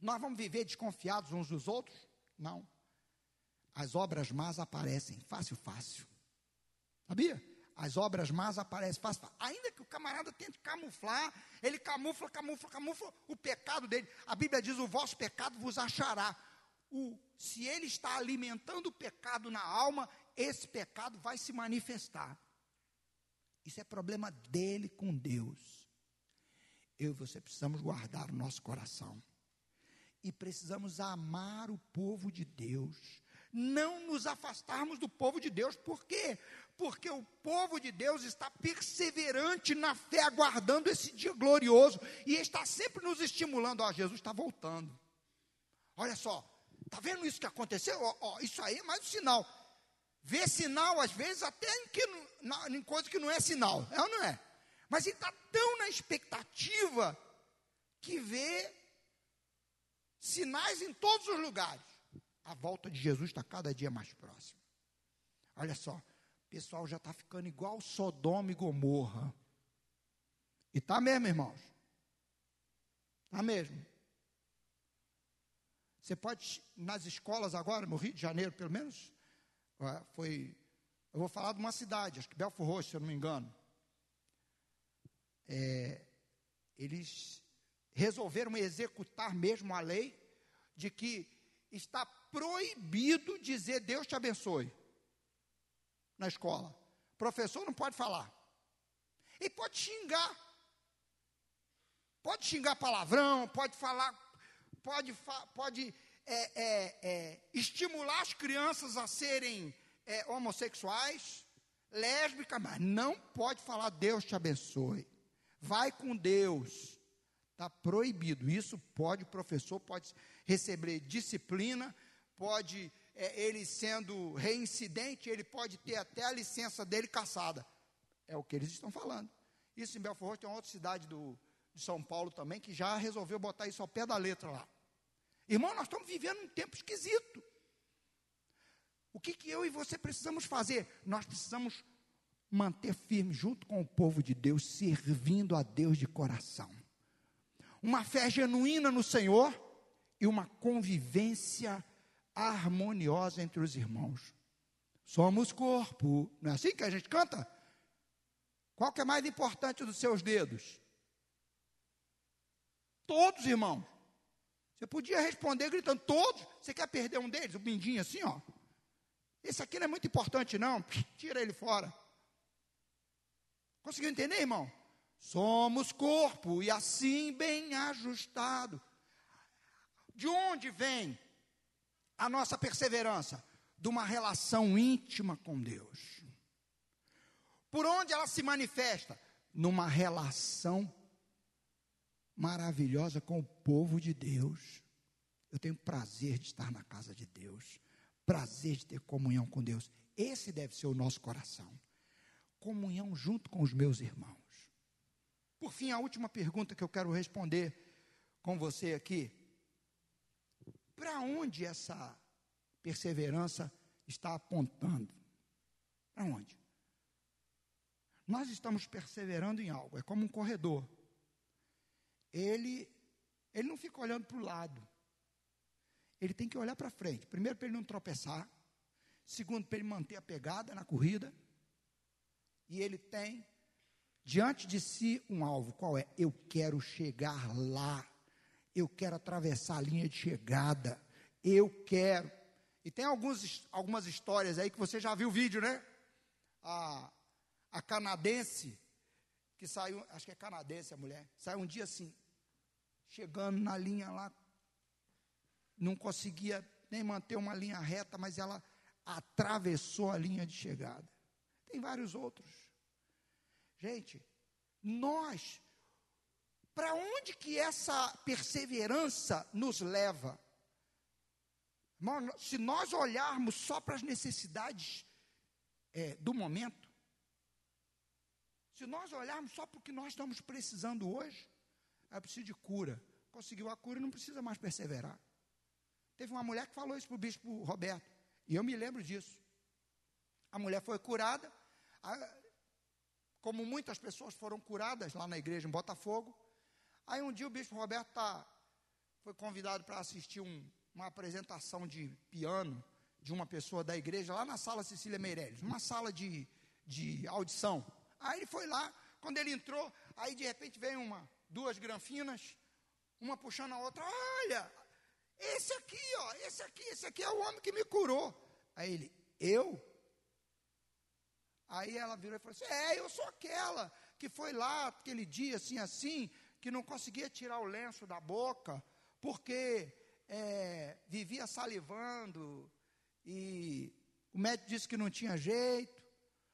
nós vamos viver desconfiados uns dos outros? Não. As obras más aparecem fácil, fácil. Sabia? As obras más aparecem fácil. Ainda que o camarada tente camuflar, ele camufla, camufla, camufla o pecado dele. A Bíblia diz: o vosso pecado vos achará. O, se ele está alimentando o pecado na alma, esse pecado vai se manifestar. Isso é problema dele com Deus. Eu e você precisamos guardar o nosso coração e precisamos amar o povo de Deus. Não nos afastarmos do povo de Deus, por quê? Porque o povo de Deus está perseverante na fé, aguardando esse dia glorioso, e está sempre nos estimulando. Ó, Jesus está voltando. Olha só, está vendo isso que aconteceu? Ó, ó, isso aí é mais um sinal. Vê sinal, às vezes, até em, que, na, em coisa que não é sinal, é ou não é? Mas ele está tão na expectativa que vê sinais em todos os lugares. A volta de Jesus está cada dia mais próxima. Olha só, pessoal já está ficando igual Sodoma e Gomorra. E está mesmo, irmãos. Tá mesmo? Você pode, nas escolas agora, no Rio de Janeiro, pelo menos, foi. Eu vou falar de uma cidade, acho que Belfort Roxo, se eu não me engano. É, eles resolveram executar mesmo a lei de que está proibido dizer Deus te abençoe na escola. Professor não pode falar. Ele pode xingar. Pode xingar palavrão, pode falar, pode, pode é, é, é, estimular as crianças a serem é, homossexuais, lésbicas, mas não pode falar Deus te abençoe. Vai com Deus. Está proibido. Isso pode, o professor pode receber disciplina, pode, é, ele sendo reincidente, ele pode ter até a licença dele caçada. É o que eles estão falando. Isso em Belfort Roxo tem uma outra cidade do, de São Paulo também, que já resolveu botar isso ao pé da letra lá. Irmão, nós estamos vivendo um tempo esquisito. O que, que eu e você precisamos fazer? Nós precisamos manter firme junto com o povo de Deus, servindo a Deus de coração. Uma fé genuína no Senhor e uma convivência harmoniosa entre os irmãos. Somos corpo, não é assim que a gente canta? Qual que é mais importante dos seus dedos? Todos, irmão. Você podia responder gritando, todos. Você quer perder um deles? O mindinho assim, ó. Esse aqui não é muito importante, não. [LAUGHS] Tira ele fora. Conseguiu entender, irmão? Somos corpo e assim bem ajustado. De onde vem a nossa perseverança? De uma relação íntima com Deus. Por onde ela se manifesta? Numa relação maravilhosa com o povo de Deus. Eu tenho prazer de estar na casa de Deus, prazer de ter comunhão com Deus. Esse deve ser o nosso coração. Comunhão junto com os meus irmãos. Por fim, a última pergunta que eu quero responder com você aqui. Para onde essa perseverança está apontando? Para onde? Nós estamos perseverando em algo, é como um corredor. Ele, ele não fica olhando para o lado. Ele tem que olhar para frente. Primeiro, para ele não tropeçar. Segundo, para ele manter a pegada na corrida. E ele tem diante de si um alvo. Qual é? Eu quero chegar lá. Eu quero atravessar a linha de chegada. Eu quero. E tem alguns, algumas histórias aí que você já viu o vídeo, né? A, a canadense, que saiu, acho que é canadense a mulher, saiu um dia assim, chegando na linha lá, não conseguia nem manter uma linha reta, mas ela atravessou a linha de chegada. Tem vários outros. Gente, nós, para onde que essa perseverança nos leva? Se nós olharmos só para as necessidades é, do momento, se nós olharmos só para o que nós estamos precisando hoje, é preciso de cura. Conseguiu a cura não precisa mais perseverar. Teve uma mulher que falou isso para o bispo Roberto, e eu me lembro disso. A mulher foi curada, como muitas pessoas foram curadas lá na igreja em Botafogo. Aí um dia o bispo Roberto tá, foi convidado para assistir um, uma apresentação de piano de uma pessoa da igreja lá na sala Cecília Meirelles, uma sala de, de audição. Aí ele foi lá, quando ele entrou, aí de repente veio uma, duas granfinas, uma puxando a outra, olha, esse aqui, ó, esse aqui, esse aqui é o homem que me curou. Aí ele, eu? Aí ela virou e falou assim: É, eu sou aquela que foi lá aquele dia assim, assim, que não conseguia tirar o lenço da boca, porque é, vivia salivando, e o médico disse que não tinha jeito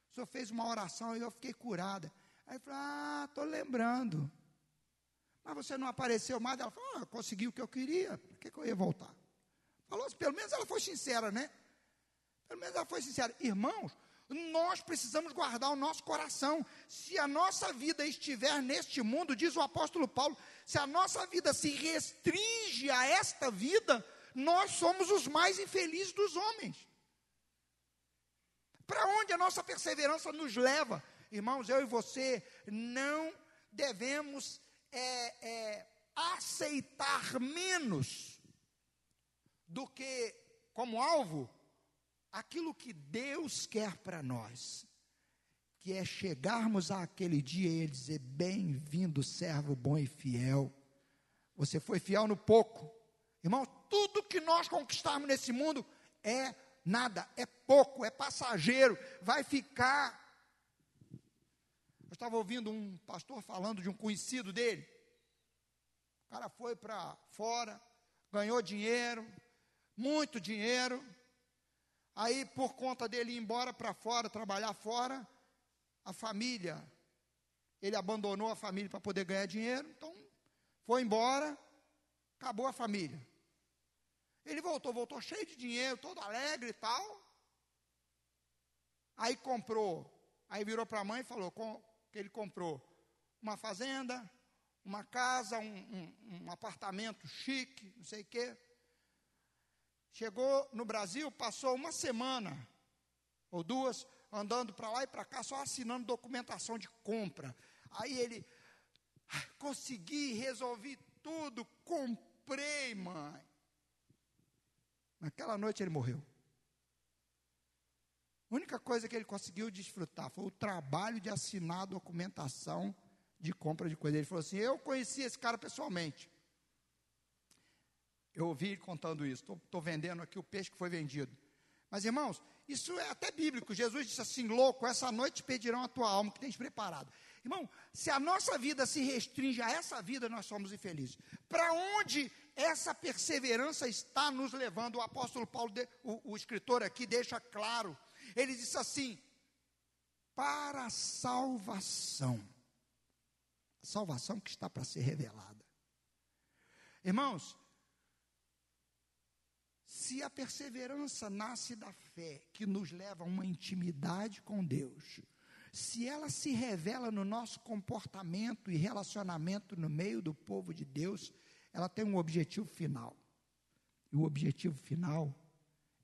o senhor fez uma oração e eu fiquei curada. Aí eu falei, ah, estou lembrando. Mas você não apareceu mais? Ela falou, ah, consegui o que eu queria, por que, que eu ia voltar? Falou pelo menos ela foi sincera, né? Pelo menos ela foi sincera. Irmãos, nós precisamos guardar o nosso coração. Se a nossa vida estiver neste mundo, diz o apóstolo Paulo, se a nossa vida se restringe a esta vida, nós somos os mais infelizes dos homens. Para onde a nossa perseverança nos leva? Irmãos, eu e você não devemos é, é, aceitar menos do que como alvo aquilo que Deus quer para nós, que é chegarmos àquele dia e ele dizer: Bem-vindo, servo bom e fiel. Você foi fiel no pouco. Irmão, tudo que nós conquistarmos nesse mundo é nada, é pouco, é passageiro, vai ficar. Eu estava ouvindo um pastor falando de um conhecido dele. O cara foi para fora, ganhou dinheiro, muito dinheiro. Aí, por conta dele ir embora para fora, trabalhar fora, a família, ele abandonou a família para poder ganhar dinheiro, então foi embora, acabou a família. Ele voltou, voltou cheio de dinheiro, todo alegre e tal. Aí comprou, aí virou para a mãe e falou que ele comprou uma fazenda, uma casa, um, um, um apartamento chique, não sei o quê. Chegou no Brasil, passou uma semana ou duas andando para lá e para cá, só assinando documentação de compra. Aí ele, ah, consegui, resolvi tudo, comprei, mãe. Naquela noite ele morreu. A única coisa que ele conseguiu desfrutar foi o trabalho de assinar documentação de compra de coisa. Ele falou assim: Eu conheci esse cara pessoalmente. Eu ouvi ele contando isso. Estou vendendo aqui o peixe que foi vendido. Mas, irmãos, isso é até bíblico. Jesus disse assim: Louco, essa noite pedirão a tua alma que tens preparado. Irmão, se a nossa vida se restringe a essa vida, nós somos infelizes. Para onde essa perseverança está nos levando? O apóstolo Paulo, o, o escritor aqui, deixa claro. Ele disse assim: para a salvação. A salvação que está para ser revelada. Irmãos, se a perseverança nasce da fé, que nos leva a uma intimidade com Deus, se ela se revela no nosso comportamento e relacionamento no meio do povo de Deus, ela tem um objetivo final. E o objetivo final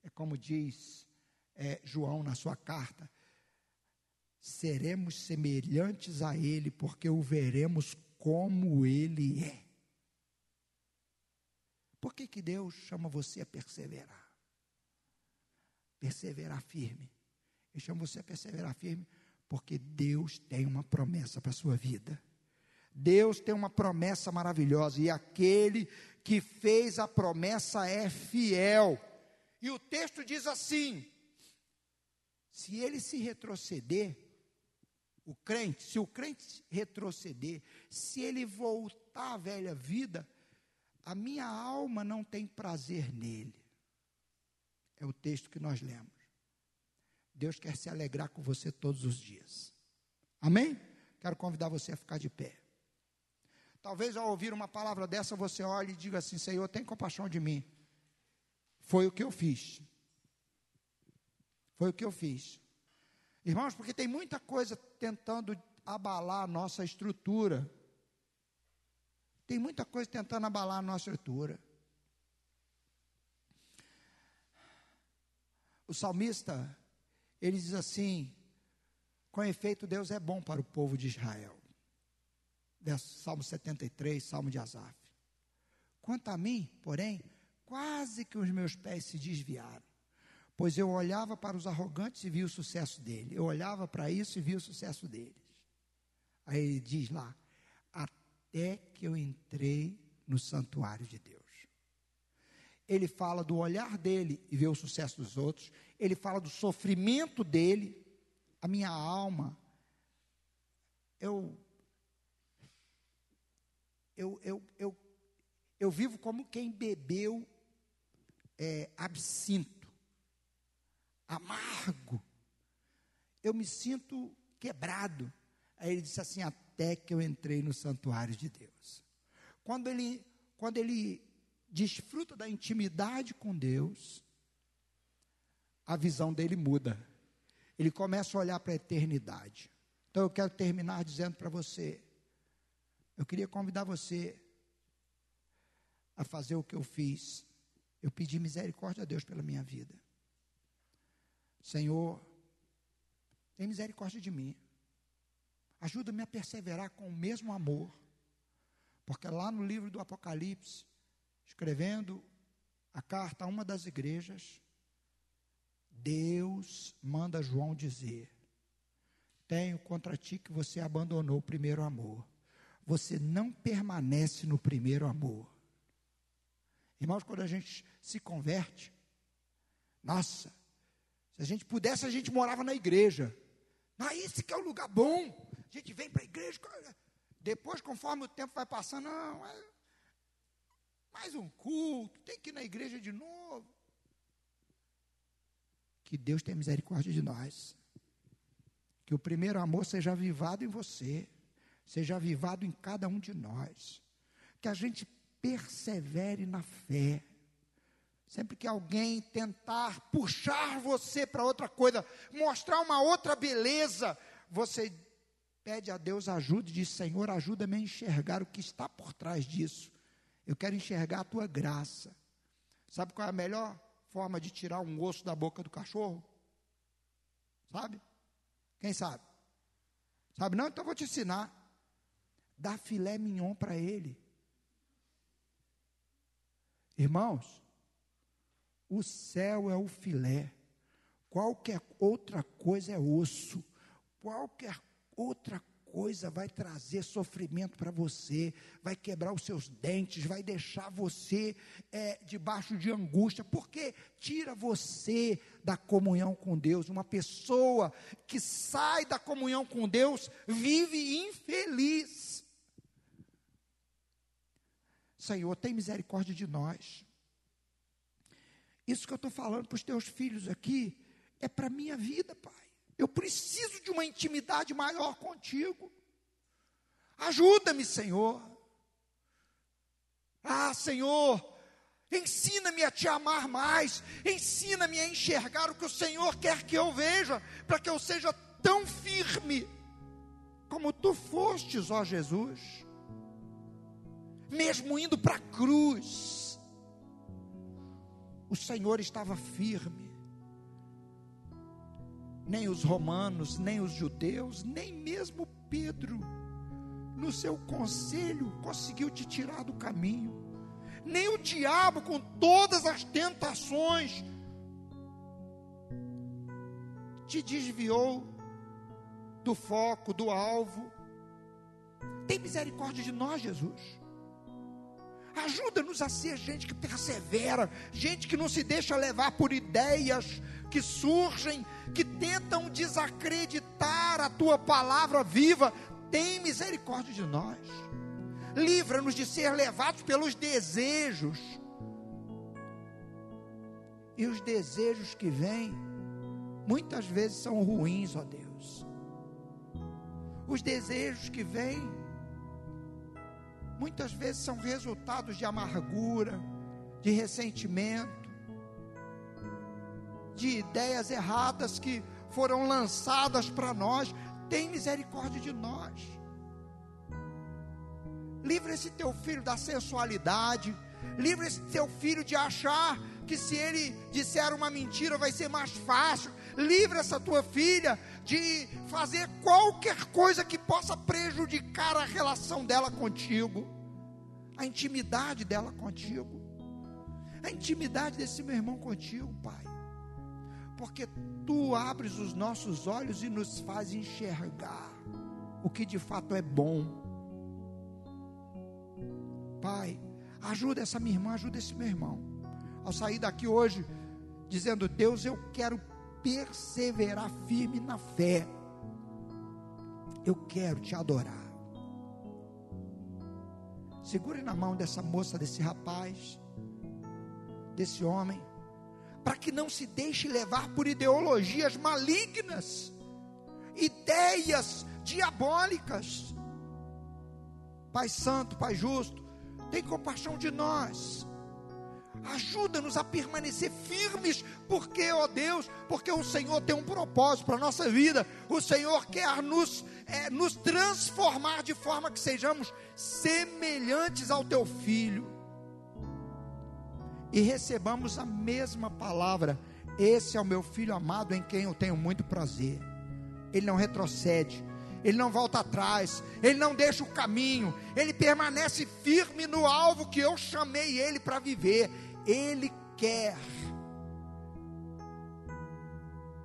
é como diz é, João na sua carta: seremos semelhantes a Ele, porque o veremos como Ele é. Por que, que Deus chama você a perseverar? Perseverar firme. Ele chama você a perseverar firme porque Deus tem uma promessa para a sua vida. Deus tem uma promessa maravilhosa e aquele que fez a promessa é fiel. E o texto diz assim: se ele se retroceder, o crente, se o crente retroceder, se ele voltar à velha vida, a minha alma não tem prazer nele. É o texto que nós lemos. Deus quer se alegrar com você todos os dias. Amém? Quero convidar você a ficar de pé. Talvez ao ouvir uma palavra dessa você olhe e diga assim: Senhor, tem compaixão de mim. Foi o que eu fiz. Foi o que eu fiz. Irmãos, porque tem muita coisa tentando abalar a nossa estrutura. Tem muita coisa tentando abalar a nossa estrutura. O salmista ele diz assim: com efeito, Deus é bom para o povo de Israel. Salmo 73, Salmo de Asaf. Quanto a mim, porém, quase que os meus pés se desviaram. Pois eu olhava para os arrogantes e vi o sucesso dele. Eu olhava para isso e vi o sucesso deles. Aí ele diz lá: até que eu entrei no santuário de Deus. Ele fala do olhar dele e vê o sucesso dos outros ele fala do sofrimento dele, a minha alma, eu, eu, eu, eu, eu vivo como quem bebeu é, absinto, amargo, eu me sinto quebrado. Aí ele disse assim: até que eu entrei no santuário de Deus. Quando ele, quando ele desfruta da intimidade com Deus, a visão dele muda. Ele começa a olhar para a eternidade. Então eu quero terminar dizendo para você: eu queria convidar você a fazer o que eu fiz. Eu pedi misericórdia a Deus pela minha vida. Senhor, tem misericórdia de mim. Ajuda-me a perseverar com o mesmo amor. Porque lá no livro do Apocalipse, escrevendo a carta a uma das igrejas, Deus manda João dizer: Tenho contra ti que você abandonou o primeiro amor. Você não permanece no primeiro amor. Irmãos, quando a gente se converte, nossa, se a gente pudesse, a gente morava na igreja. Ah, esse que é o lugar bom. A gente vem para a igreja. Depois, conforme o tempo vai passando, não, é mais um culto, tem que ir na igreja de novo. Que Deus tenha misericórdia de nós. Que o primeiro amor seja avivado em você, seja avivado em cada um de nós. Que a gente persevere na fé. Sempre que alguém tentar puxar você para outra coisa, mostrar uma outra beleza, você pede a Deus ajuda e diz: Senhor, ajuda-me a enxergar o que está por trás disso. Eu quero enxergar a tua graça. Sabe qual é a melhor forma de tirar um osso da boca do cachorro? Sabe? Quem sabe? Sabe não? Então eu vou te ensinar. Dá filé mignon para ele. Irmãos, o céu é o filé, qualquer outra coisa é osso, qualquer outra coisa vai trazer sofrimento para você, vai quebrar os seus dentes, vai deixar você é, debaixo de angústia, porque tira você da comunhão com Deus. Uma pessoa que sai da comunhão com Deus vive infeliz. Senhor, tem misericórdia de nós. Isso que eu estou falando para os teus filhos aqui é para a minha vida, Pai. Eu preciso de uma intimidade maior contigo. Ajuda-me, Senhor. Ah, Senhor, ensina-me a te amar mais. Ensina-me a enxergar o que o Senhor quer que eu veja, para que eu seja tão firme como tu fostes, ó Jesus. Mesmo indo para a cruz, o Senhor estava firme. Nem os romanos, nem os judeus, nem mesmo Pedro, no seu conselho, conseguiu te tirar do caminho. Nem o diabo, com todas as tentações, te desviou do foco, do alvo. Tem misericórdia de nós, Jesus. Ajuda-nos a ser gente que persevera, gente que não se deixa levar por ideias que surgem, que tentam desacreditar a tua palavra viva. Tem misericórdia de nós. Livra-nos de ser levados pelos desejos. E os desejos que vêm, muitas vezes são ruins, ó Deus. Os desejos que vêm muitas vezes são resultados de amargura, de ressentimento, de ideias erradas que foram lançadas para nós. Tem misericórdia de nós. Livra esse teu filho da sensualidade. Livra esse teu filho de achar que se ele disser uma mentira vai ser mais fácil. Livra essa tua filha de fazer qualquer coisa que possa prejudicar a relação dela contigo, a intimidade dela contigo, a intimidade desse meu irmão contigo, Pai, porque tu abres os nossos olhos e nos faz enxergar o que de fato é bom. Pai, ajuda essa minha irmã, ajuda esse meu irmão. Ao sair daqui hoje, dizendo: Deus, eu quero perseverar firme na fé. Eu quero te adorar. Segure na mão dessa moça, desse rapaz, desse homem, para que não se deixe levar por ideologias malignas, ideias diabólicas. Pai Santo, Pai Justo, tem compaixão de nós. Ajuda-nos a permanecer firmes, porque, ó Deus, porque o Senhor tem um propósito para a nossa vida. O Senhor quer nos, é, nos transformar de forma que sejamos semelhantes ao Teu Filho. E recebamos a mesma palavra. Esse é o meu filho amado em quem eu tenho muito prazer. Ele não retrocede, ele não volta atrás, ele não deixa o caminho, ele permanece firme no alvo que eu chamei ele para viver. Ele quer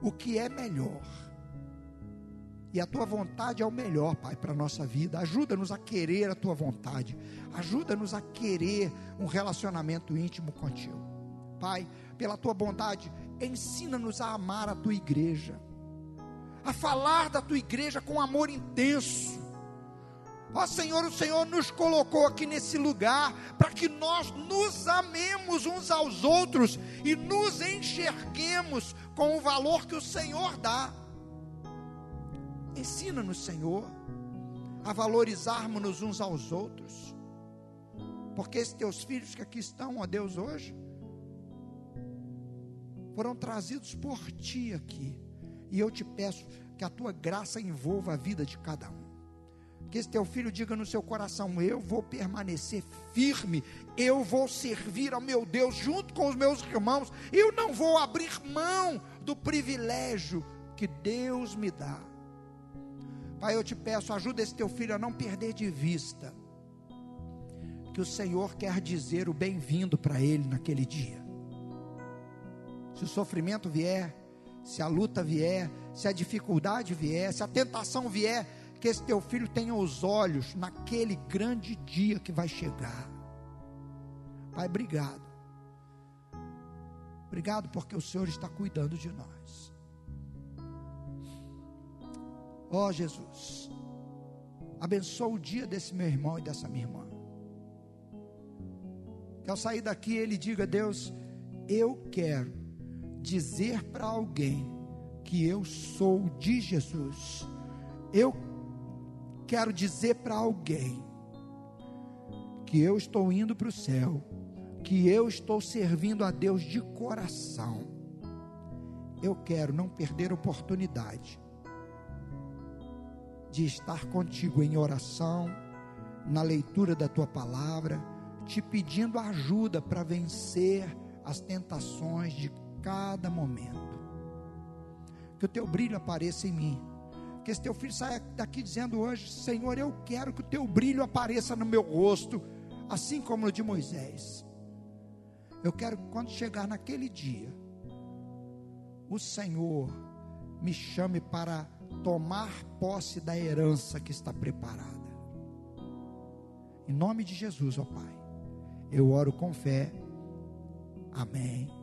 o que é melhor. E a tua vontade é o melhor, Pai, para a nossa vida. Ajuda-nos a querer a tua vontade. Ajuda-nos a querer um relacionamento íntimo contigo. Pai, pela tua bondade, ensina-nos a amar a tua igreja, a falar da tua igreja com amor intenso. Ó Senhor, o Senhor nos colocou aqui nesse lugar para que nós nos amemos uns aos outros e nos enxerguemos com o valor que o Senhor dá. Ensina-nos, Senhor, a valorizarmos uns aos outros. Porque esses teus filhos que aqui estão, ó Deus, hoje, foram trazidos por ti aqui. E eu te peço que a tua graça envolva a vida de cada um. Que esse teu filho diga no seu coração: Eu vou permanecer firme, eu vou servir ao meu Deus junto com os meus irmãos, eu não vou abrir mão do privilégio que Deus me dá. Pai, eu te peço, ajuda esse teu filho a não perder de vista que o Senhor quer dizer o bem-vindo para ele naquele dia. Se o sofrimento vier, se a luta vier, se a dificuldade vier, se a tentação vier, que esse teu filho tenha os olhos naquele grande dia que vai chegar. Pai, obrigado. Obrigado porque o Senhor está cuidando de nós. Ó oh, Jesus, abençoa o dia desse meu irmão e dessa minha irmã. Que ao sair daqui ele diga: Deus, eu quero dizer para alguém que eu sou de Jesus. Eu quero dizer para alguém que eu estou indo para o céu, que eu estou servindo a Deus de coração. Eu quero não perder oportunidade de estar contigo em oração, na leitura da tua palavra, te pedindo ajuda para vencer as tentações de cada momento. Que o teu brilho apareça em mim. Que esse teu filho saia daqui dizendo hoje: Senhor, eu quero que o teu brilho apareça no meu rosto, assim como no de Moisés. Eu quero que quando chegar naquele dia, o Senhor me chame para tomar posse da herança que está preparada. Em nome de Jesus, ó Pai, eu oro com fé. Amém